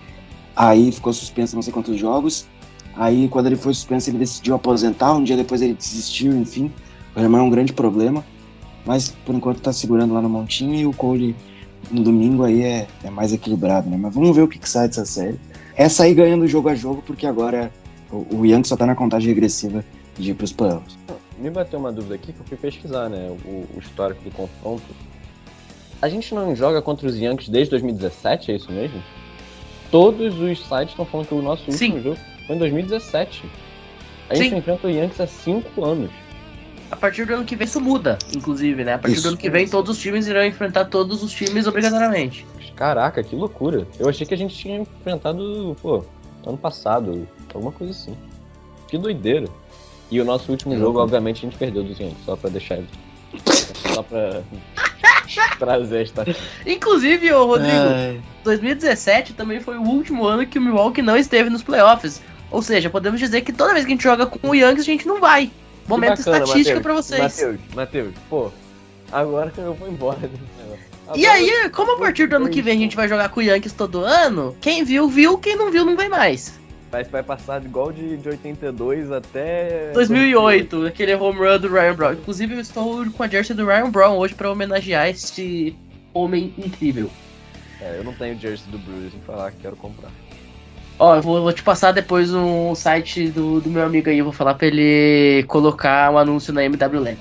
aí ficou suspenso não sei quantos jogos. Aí, quando ele foi suspenso, ele decidiu aposentar. Um dia depois ele desistiu, enfim. O Herman é um grande problema. Mas por enquanto tá segurando lá no montinho e o Cole no domingo aí é, é mais equilibrado, né? Mas vamos ver o que, que sai dessa série. É sair ganhando jogo a jogo, porque agora o, o Yankees só tá na contagem regressiva de ir pros playoffs. Me bateu uma dúvida aqui que eu fui pesquisar, né? O, o histórico do confronto. A gente não joga contra os Yankees desde 2017, é isso mesmo? Todos os sites estão falando que o nosso último Sim. jogo foi em 2017. A gente Sim. enfrenta o Yankees há 5 anos. A partir do ano que vem isso muda, inclusive, né? A partir Isso. do ano que vem todos os times irão enfrentar todos os times obrigatoriamente. Caraca, que loucura. Eu achei que a gente tinha enfrentado, pô, ano passado, alguma coisa assim. Que doideira. E o nosso último É jogo, obviamente, a gente perdeu dos Yankees, só pra deixar. só pra trazer esta. Inclusive, ô Rodrigo, É, 2017 também foi o último ano que o Milwaukee não esteve nos playoffs. Ou seja, podemos dizer que toda vez que a gente joga com o Yankees, a gente não vai. Momento bacana, estatística pra vocês. Matheus, Matheus, pô, agora eu vou embora negócio. E Agora- aí, como a partir do ano que vem a gente vai jogar com o Yankees todo ano, quem viu, viu, quem não viu, não vem mais. Vai, vai passar igual de, de 82 até. 2008, aquele home run do Ryan Brown. Inclusive, eu estou com a jersey do Ryan Brown hoje pra homenagear este homem incrível. É, eu não tenho jersey do Bruce, em falar que quero comprar. Ó, eu vou, vou te passar depois um site do, do meu amigo aí, eu vou falar pra ele colocar um anúncio na MW Lab.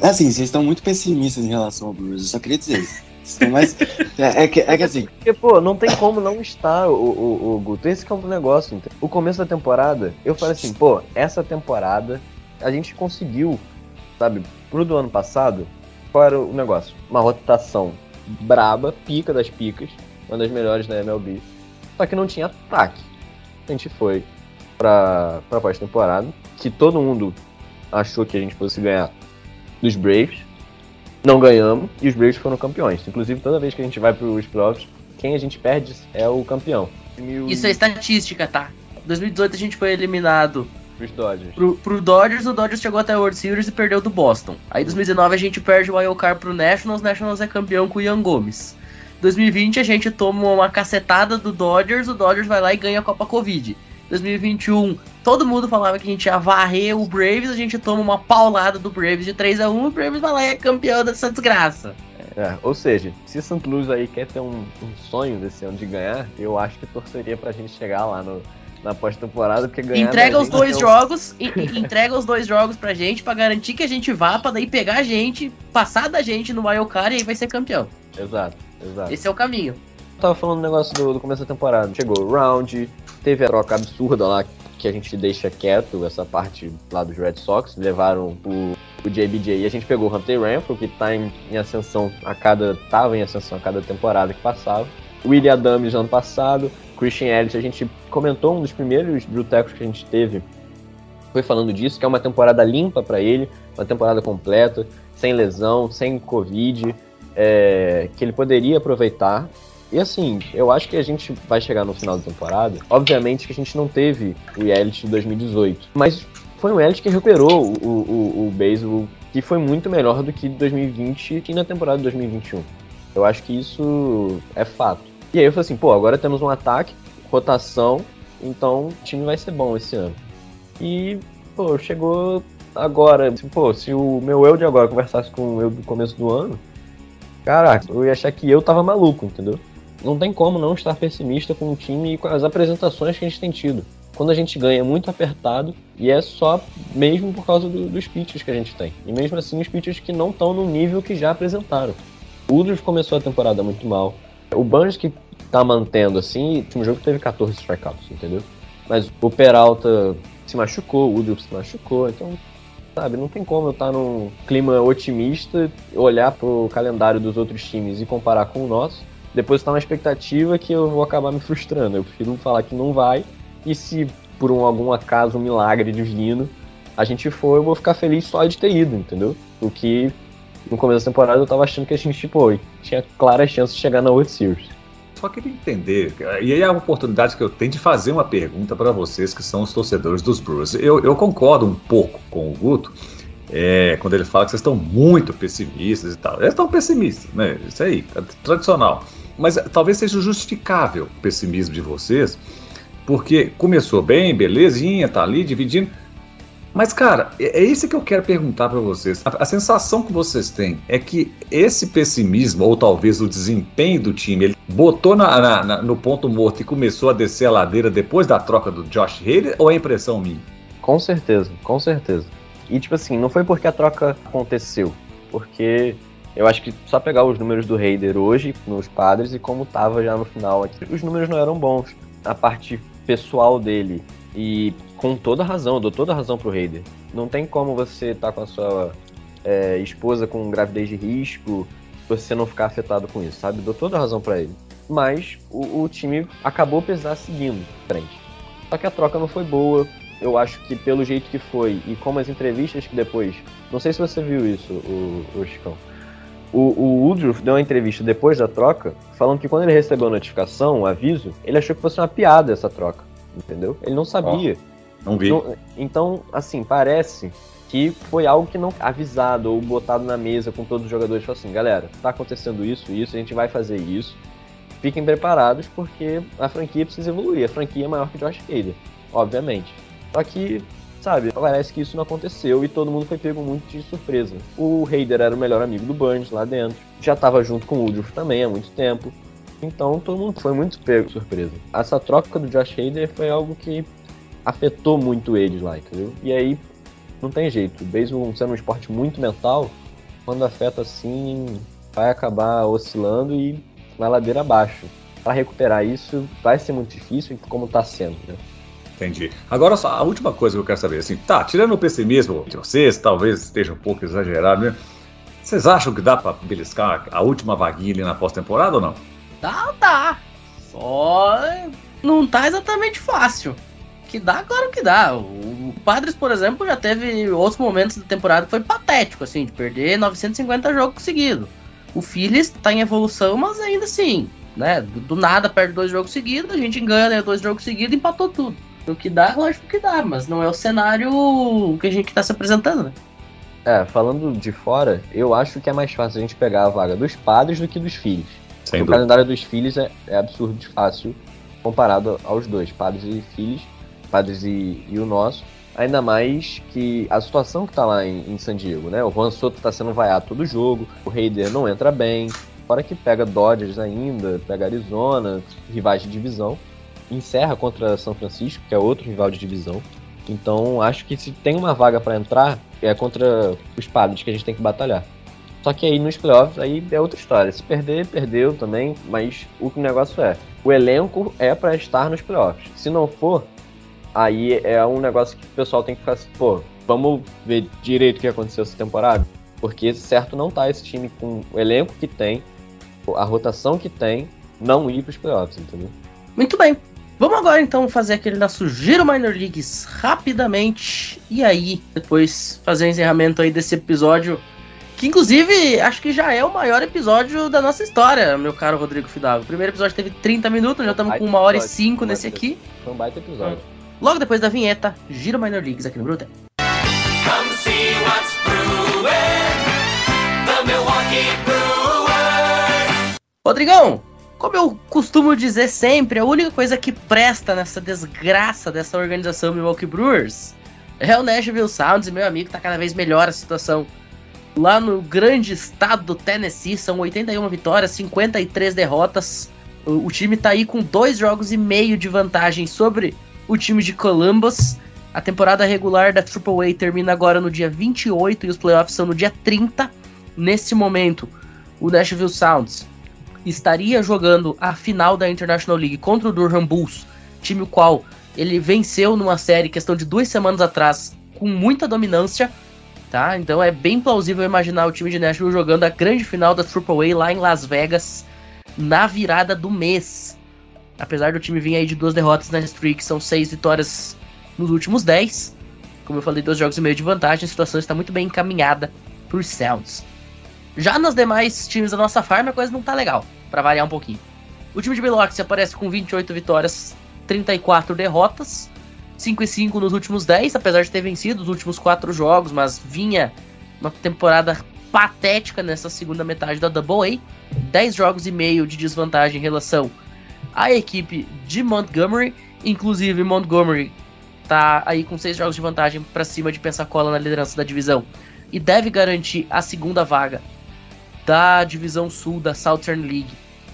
Assim, vocês estão muito pessimistas em relação ao Brewers, eu só queria dizer isso. Mais. É, é que, é que assim, Porque, pô, não tem como não estar, o, o, o Guto. Esse que é o negócio. entendeu? O começo da temporada, eu falei assim, pô, essa temporada a gente conseguiu, sabe, pro do ano passado, qual era o negócio? Uma rotação braba, pica das picas, uma das melhores da MLB. Só que não tinha ataque. A gente foi pra, pra pós-temporada, que todo mundo achou que a gente fosse ganhar dos Braves. Não ganhamos e os Braves foram campeões. Inclusive, toda vez que a gente vai pros playoffs, quem a gente perde é o campeão. Isso é estatística, tá? 2018 a gente foi eliminado Os Dodgers. pro, pro Dodgers, o Dodgers chegou até a World Series e perdeu do Boston. Aí 2019 a gente perde o Wild Card pro Nationals, Nationals é campeão com o Ian Gomes. 2020 a gente toma uma cacetada do Dodgers, o Dodgers vai lá e ganha a Copa Covid. 2021, todo mundo falava que a gente ia varrer o Braves, a gente toma uma paulada do Braves de 3 a 1 o Braves vai lá e é campeão dessa desgraça. É, ou seja, se St. Louis aí quer ter um, um sonho desse ano de ganhar, eu acho que torceria pra gente chegar lá no, na pós-temporada, porque ganhar. entrega os dois é um- jogos, e, e- entrega os dois jogos pra gente, pra garantir que a gente vá, pra daí pegar a gente, passar da gente no Wild Card e aí vai ser campeão. Exato, exato. Esse é o caminho. Eu tava falando do negócio do, do começo da temporada. Chegou o round, teve a troca absurda lá que a gente deixa quieto, essa parte lá dos Red Sox. Levaram o, o JBJ e a gente pegou o Hunter Renfro, que tá em, em ascensão a cada. tava em ascensão a cada temporada que passava. William Adams no ano passado, Christian Elliott, a gente comentou um dos primeiros brutecos que a gente teve. Foi falando disso, que é uma temporada limpa pra ele, uma temporada completa, sem lesão, sem Covid, é, que ele poderia aproveitar. E assim, eu acho que a gente vai chegar no final da temporada. Obviamente que a gente não teve o Elite de 2018, mas foi um Elite que recuperou o, o, o beisebol, que foi muito melhor do que 2020 e na temporada de 2021. Eu acho que isso é fato. E aí eu falei assim, pô, agora temos um ataque, rotação, então o time vai ser bom esse ano. E, pô, chegou agora, pô, se o meu eu de agora conversasse com o eu do começo do ano, caraca, eu ia achar que eu tava maluco, entendeu? Não tem como não estar pessimista com o time e com as apresentações que a gente tem tido. Quando a gente ganha é muito apertado e é só mesmo por causa do- dos pitches que a gente tem. E mesmo assim, os pitches que não estão no nível que já apresentaram. O Udrif começou a temporada muito mal. O Burns que tá mantendo assim, o último jogo teve 14 strikeouts, entendeu? Mas o Peralta se machucou, o Udrif se machucou, então, sabe, não tem como eu estar num clima otimista, olhar pro calendário dos outros times e comparar com o nosso, depois estar uma expectativa que eu vou acabar me frustrando. Eu prefiro falar que não vai, e se por um, algum acaso, um milagre divino, a gente for, eu vou ficar feliz só de ter ido, entendeu? O que no começo da temporada eu tava achando que a gente, pô, tinha claras chances de chegar na World Series. Só queria entender, e aí é a oportunidade que eu tenho de fazer uma pergunta para vocês que são os torcedores dos Brewers. Eu, eu concordo um pouco com o Guto, é, quando ele fala que vocês estão muito pessimistas e tal. Eles estão pessimistas, né? Isso aí, é tradicional. Mas é, talvez seja justificável o pessimismo de vocês, porque começou bem, belezinha, tá ali dividindo. Mas, cara, é é isso que eu quero perguntar pra vocês. A, a sensação que vocês têm é que esse pessimismo, ou talvez o desempenho do time, ele botou na- na- na- no ponto morto e começou a descer a ladeira depois da troca do Josh Hader, ou é impressão minha? Com certeza, com certeza. E tipo assim, não foi porque a troca aconteceu, porque eu acho que só pegar os números do Raider hoje nos padres e como tava já no final os números não eram bons. A parte pessoal dele e com toda razão, eu dou toda razão pro Raider. Não tem como você tá com a sua é, esposa com gravidez de risco, você não ficar afetado com isso, sabe? Dou toda razão pra ele. Mas o, o time acabou pesar seguindo frente. Só que a troca não foi boa, eu acho que pelo jeito que foi e como as entrevistas que depois. Não sei se você viu isso, o, o Chicão. O, o Woodruff deu uma entrevista depois da troca, falando que quando ele recebeu a notificação, o aviso, ele achou que fosse uma piada essa troca. Entendeu? Ele não sabia. Não vi. Então, então, assim, parece que foi algo que não avisado ou botado na mesa com todos os jogadores. Falou assim, galera, tá acontecendo isso, isso, a gente vai fazer isso. Fiquem preparados porque a franquia precisa evoluir. A franquia é maior que Josh Hader, obviamente. Só que, sabe, parece que isso não aconteceu e todo mundo foi pego muito de surpresa. O Hader era o melhor amigo do Burns lá dentro. Já tava junto com o Woodruff também há muito tempo. Então todo mundo foi muito pego de surpresa. Essa troca do Josh Hader foi algo que afetou muito eles lá, entendeu? E aí não tem jeito. O beisebol sendo um esporte muito mental, quando afeta assim, vai acabar oscilando e na ladeira abaixo. Para recuperar isso vai ser muito difícil, como tá sendo, né? Entendi. Agora, só a última coisa que eu quero saber, assim, tá, tirando o pessimismo de vocês, talvez esteja um pouco exagerado, né? Vocês acham que dá pra beliscar a última vaguinha ali na pós-temporada ou não? Tá, tá. Só não tá exatamente fácil. que dá, claro que dá. O Padres, por exemplo, já teve outros momentos da temporada que foi patético, assim, de perder 950 jogos seguidos. O Phillies tá em evolução, mas ainda assim, né? Do, do nada perde dois jogos seguidos, a gente engana dois jogos seguidos e empatou tudo. O que dá, lógico que dá, mas não é o cenário que a gente tá se apresentando, né? É, falando de fora, eu acho que é mais fácil a gente pegar a vaga dos padres do que dos filhos. Sem o calendário dos filhos é, é absurdo de fácil comparado aos dois, padres e filhos, padres e, e o nosso. Ainda mais que a situação que tá lá em, em San Diego, né? O Juan Soto tá sendo vaiado todo jogo, o Raider não entra bem, fora que pega Dodgers ainda, pega Arizona, rivais de divisão, encerra contra São Francisco, que é outro rival de divisão. Então acho que se tem uma vaga para entrar, é contra os padres que a gente tem que batalhar. Só que aí nos playoffs aí é outra história. Se perder, perdeu também, mas o negócio é, o elenco é para estar nos playoffs. Se não for, aí é um negócio que o pessoal tem que ficar assim, pô, vamos ver direito o que aconteceu essa temporada, porque certo não tá esse time com o elenco que tem, a rotação que tem, não ir pros playoffs, entendeu? Muito bem. Vamos agora então fazer aquele nosso giro Minor Leagues rapidamente. E aí, depois fazer o encerramento aí desse episódio. Que inclusive acho que já é o maior episódio da nossa história, meu caro Rodrigo Fidalgo. O primeiro episódio teve 30 minutos, já estamos com uma hora e cinco nesse aqui. Foi um baita episódio. Logo depois da vinheta, Giro Minor Leagues aqui no Brutal. Come see what's brewing. The Milwaukee Brewers. Rodrigão, como eu costumo dizer sempre, a única coisa que presta nessa desgraça dessa organização Milwaukee Brewers é o Nashville Sounds, e meu amigo tá cada vez melhor a situação. Lá no grande estado do Tennessee, são 81 vitórias, 53 derrotas. O, o time tá aí com dois jogos e meio de vantagem sobre o time de Columbus. A temporada regular da AAA termina agora no dia 28 e os playoffs são no dia 30. Nesse momento, o Nashville Sounds estaria jogando a final da International League contra o Durham Bulls, time o qual ele venceu numa série questão de duas semanas atrás com muita dominância, tá? Então é bem plausível imaginar o time de Nashville jogando a grande final da AAA lá em Las Vegas na virada do mês. Apesar do time vir aí de duas derrotas na streak, são seis vitórias nos últimos dez. Como eu falei, dois jogos e meio de vantagem, a situação está muito bem encaminhada por Sounds. Já nos demais times da nossa farm, a coisa não tá legal, para variar um pouquinho. O time de Biloxi aparece com 28 vitórias, 34 derrotas, 5 e 5 nos últimos 10, apesar de ter vencido os últimos 4 jogos, mas vinha uma temporada patética nessa segunda metade da Double A, 10 jogos e meio de desvantagem em relação à equipe de Montgomery, inclusive Montgomery tá aí com 6 jogos de vantagem para cima de Pensacola na liderança da divisão e deve garantir a segunda vaga da divisão sul da Southern League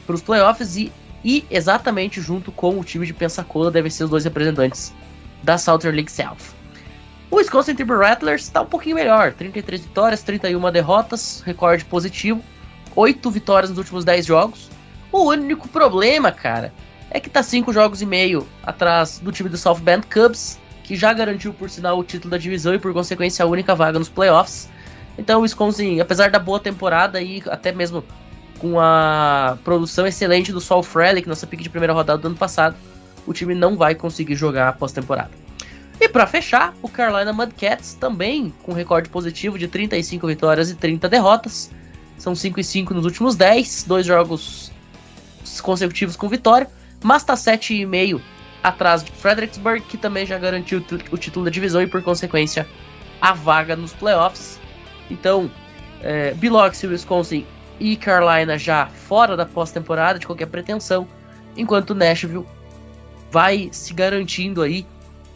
para os playoffs e, e exatamente junto com o time de Pensacola devem ser os dois representantes da Southern League South. O Wisconsin Timber Rattlers está um pouquinho melhor, 33 vitórias, 31 derrotas, recorde positivo, 8 vitórias nos últimos 10 jogos. O único problema, cara, é que tá 5 jogos e meio atrás do time do South Bend Cubs, que já garantiu por sinal o título da divisão e por consequência a única vaga nos playoffs. Então o Wisconsin, apesar da boa temporada e até mesmo com a produção excelente do Sol Frelick, nossa pique de primeira rodada do ano passado, o time não vai conseguir jogar a pós-temporada. E para fechar, o Carolina Mudcats também com recorde positivo de 35 vitórias e 30 derrotas. São 5 e 5 nos últimos 10, dois jogos consecutivos com vitória, mas tá 7,5 atrás de Fredericksburg, que também já garantiu o título da divisão e por consequência a vaga nos playoffs. Então, é, Biloxi, Wisconsin e Carolina já fora da pós-temporada de qualquer pretensão, enquanto Nashville vai se garantindo aí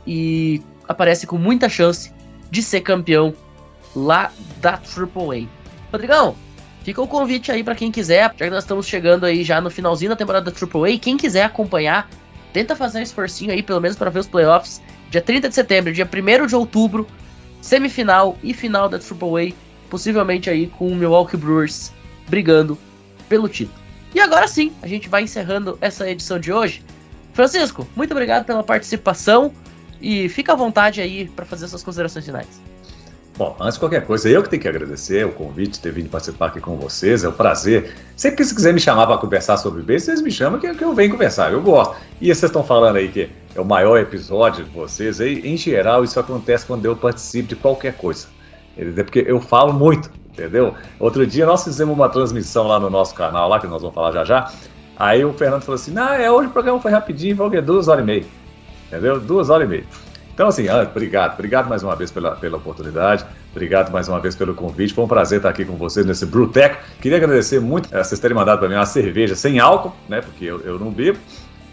e aparece com muita chance de ser campeão lá da AAA. Rodrigão, fica o convite aí para quem quiser, já que nós estamos chegando aí já no finalzinho da temporada da AAA, quem quiser acompanhar, tenta fazer um esforcinho aí pelo menos para ver os playoffs, dia 30 de setembro, dia 1 de outubro, semifinal e final da AAA, possivelmente aí com o Milwaukee Brewers brigando pelo título. E agora sim, a gente vai encerrando essa edição de hoje. Francisco, muito obrigado pela participação e fica à vontade aí para fazer suas considerações finais. Bom, antes de qualquer coisa, eu que tenho que agradecer o convite, ter vindo participar aqui com vocês, é um prazer. Sempre que você quiser me chamar para conversar sobre base, vocês me chamam que, que eu venho conversar, eu gosto. E vocês estão falando aí que é o maior episódio de vocês. E, em geral, isso acontece quando eu participo de qualquer coisa. Porque eu falo muito, entendeu? Outro dia nós fizemos uma transmissão lá no nosso canal, lá que nós vamos falar já já. Aí o Fernando falou assim: Não, é hoje o programa foi rapidinho, quê? duas horas e meia. Entendeu? Duas horas e meia. Então, assim, ah, obrigado, obrigado mais uma vez pela, pela oportunidade, obrigado mais uma vez pelo convite. Foi um prazer estar aqui com vocês nesse Bruteco. Queria agradecer muito eh, vocês terem mandado para mim uma cerveja sem álcool, né? Porque eu, eu não bebo.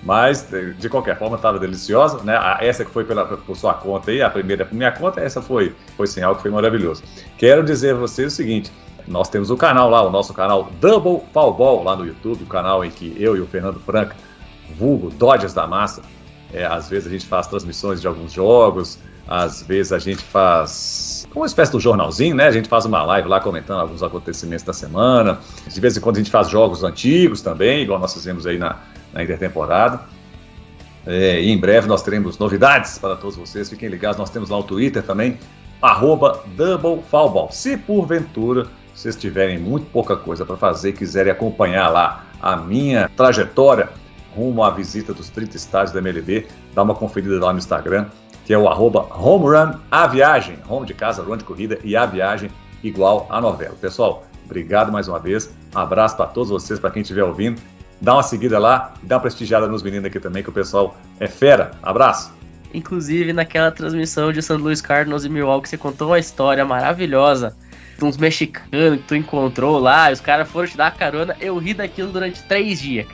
Mas, de de qualquer forma, estava deliciosa, né? Essa que foi pela, por sua conta aí, a primeira por minha conta, essa foi, foi sem álcool, foi maravilhoso. Quero dizer a vocês o seguinte: nós temos o canal lá, o nosso canal Double Fall Ball lá no YouTube, o canal em que eu e o Fernando Franca, vulgo Dodgers da Massa, é, às vezes a gente faz transmissões de alguns jogos, às vezes a gente faz uma espécie do jornalzinho, né? A gente faz uma live lá comentando alguns acontecimentos da semana. De vez em quando a gente faz jogos antigos também, igual nós fizemos aí na, na intertemporada. É, e em breve nós teremos novidades para todos vocês. Fiquem ligados, nós temos lá o Twitter também, arroba. Se porventura vocês tiverem muito pouca coisa para fazer e quiserem acompanhar lá a minha trajetória rumo à visita dos 30 estádios da MLB, dá uma conferida lá no Instagram, que é o arroba Home Run A Viagem, home de casa, run de corrida e a viagem igual a novela. Pessoal, obrigado mais uma vez, um abraço para todos vocês, para quem estiver ouvindo, dá uma seguida lá e dá uma prestigiada nos meninos aqui também, que o pessoal é fera. Abraço! Inclusive, naquela transmissão de St. Louis Cardinals e Milwaukee, você contou uma história maravilhosa de uns mexicanos que tu encontrou lá, e os caras foram te dar carona. Eu ri daquilo durante três dias.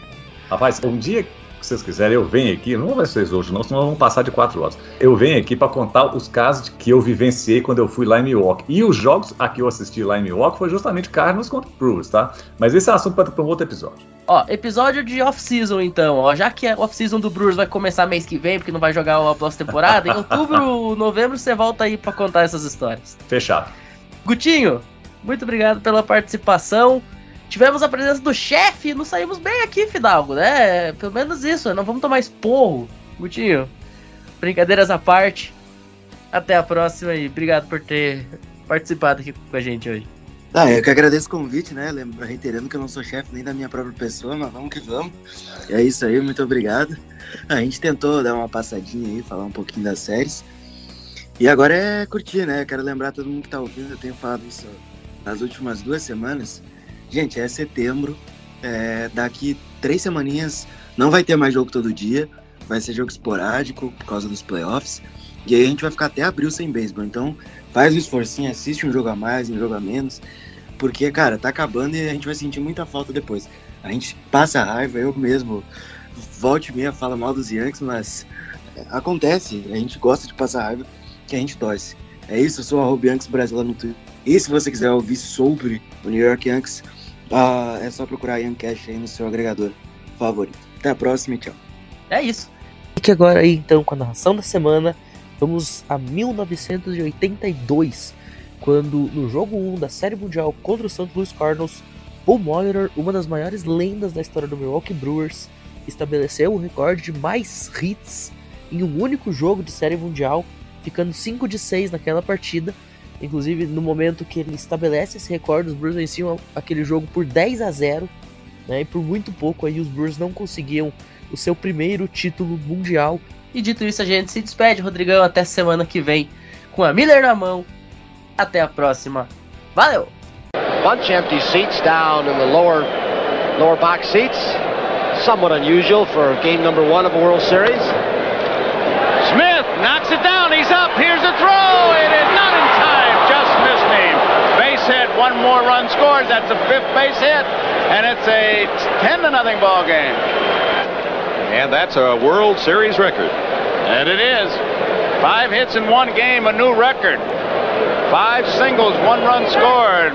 Rapaz, um dia que vocês quiserem, eu venho aqui, não vai ser hoje, não, senão vamos passar de quatro horas. Eu venho aqui para contar os casos que eu vivenciei quando eu fui lá em Milwaukee. E os jogos a que eu assisti lá em Milwaukee foi justamente Cardinals contra Brewers, tá? Mas esse é assunto para um outro episódio. Ó, episódio de off-season então, ó. Já que a off-season do Brewers vai começar mês que vem, porque não vai jogar a pós-temporada, em outubro, novembro, você volta aí pra contar essas histórias. Fechado. Gutinho, muito obrigado pela participação. Tivemos a presença do chefe, nos saímos bem aqui, Fidalgo, né? Pelo menos isso, não vamos tomar esporro. Gutinho, brincadeiras à parte. Até a próxima e obrigado por ter participado aqui com a gente hoje. Ah, eu que agradeço o convite, né? Lembra- Reiterando que eu não sou chefe nem da minha própria pessoa, mas vamos que vamos. E é isso aí, muito obrigado. A gente tentou dar uma passadinha aí, falar um pouquinho das séries. E agora é curtir, né? Quero lembrar todo mundo que tá ouvindo, eu tenho falado isso nas últimas duas semanas. Gente, é setembro. é, daqui três semaninhas não vai ter mais jogo todo dia. Vai ser jogo esporádico por causa dos playoffs. E aí a gente vai ficar até abril sem beisebol. Então faz um esforcinho, assiste um jogo a mais, um jogo a menos. Porque, cara, tá acabando e a gente vai sentir muita falta depois. A gente passa raiva, eu mesmo volte e meia fala mal dos Yankees, mas acontece. A gente gosta de passar raiva que a gente torce. É isso, eu sou arroba Yankees Brasil no Twitter. E se você quiser ouvir sobre o New York Yankees, ah, é só procurar Yankcast aí no seu agregador favorito. Até a próxima e tchau. É isso. Fique agora aí então com a narração da semana. Vamos a 1982, quando no jogo 1 da Série Mundial contra o St. Louis Cardinals, Paul Molitor, uma das maiores lendas da história do Milwaukee Brewers, estabeleceu o recorde de mais hits em um único jogo de Série Mundial, ficando 5 de 6 naquela partida. Inclusive, no momento que ele estabelece esse recorde, os Brewers venciam aquele jogo por 10 a 0, né? E por muito pouco aí os Brewers não conseguiam o seu primeiro título mundial. E dito isso, a gente se despede, Rodrigão, até semana que vem com a Miller na mão. Até a próxima. Valeu! bunch empty seats down in the lower lower box seats. Somewhat unusual for game number one of a World Series. Smith knocks it down. He's up. Here's a throw. It is not in time. Base hit. One more run scores. That's a fifth base hit, and it's a 10 to nothing ball game. And that's a World Series record. And it is. Five hits in one game, a new record. Five singles, one run scored.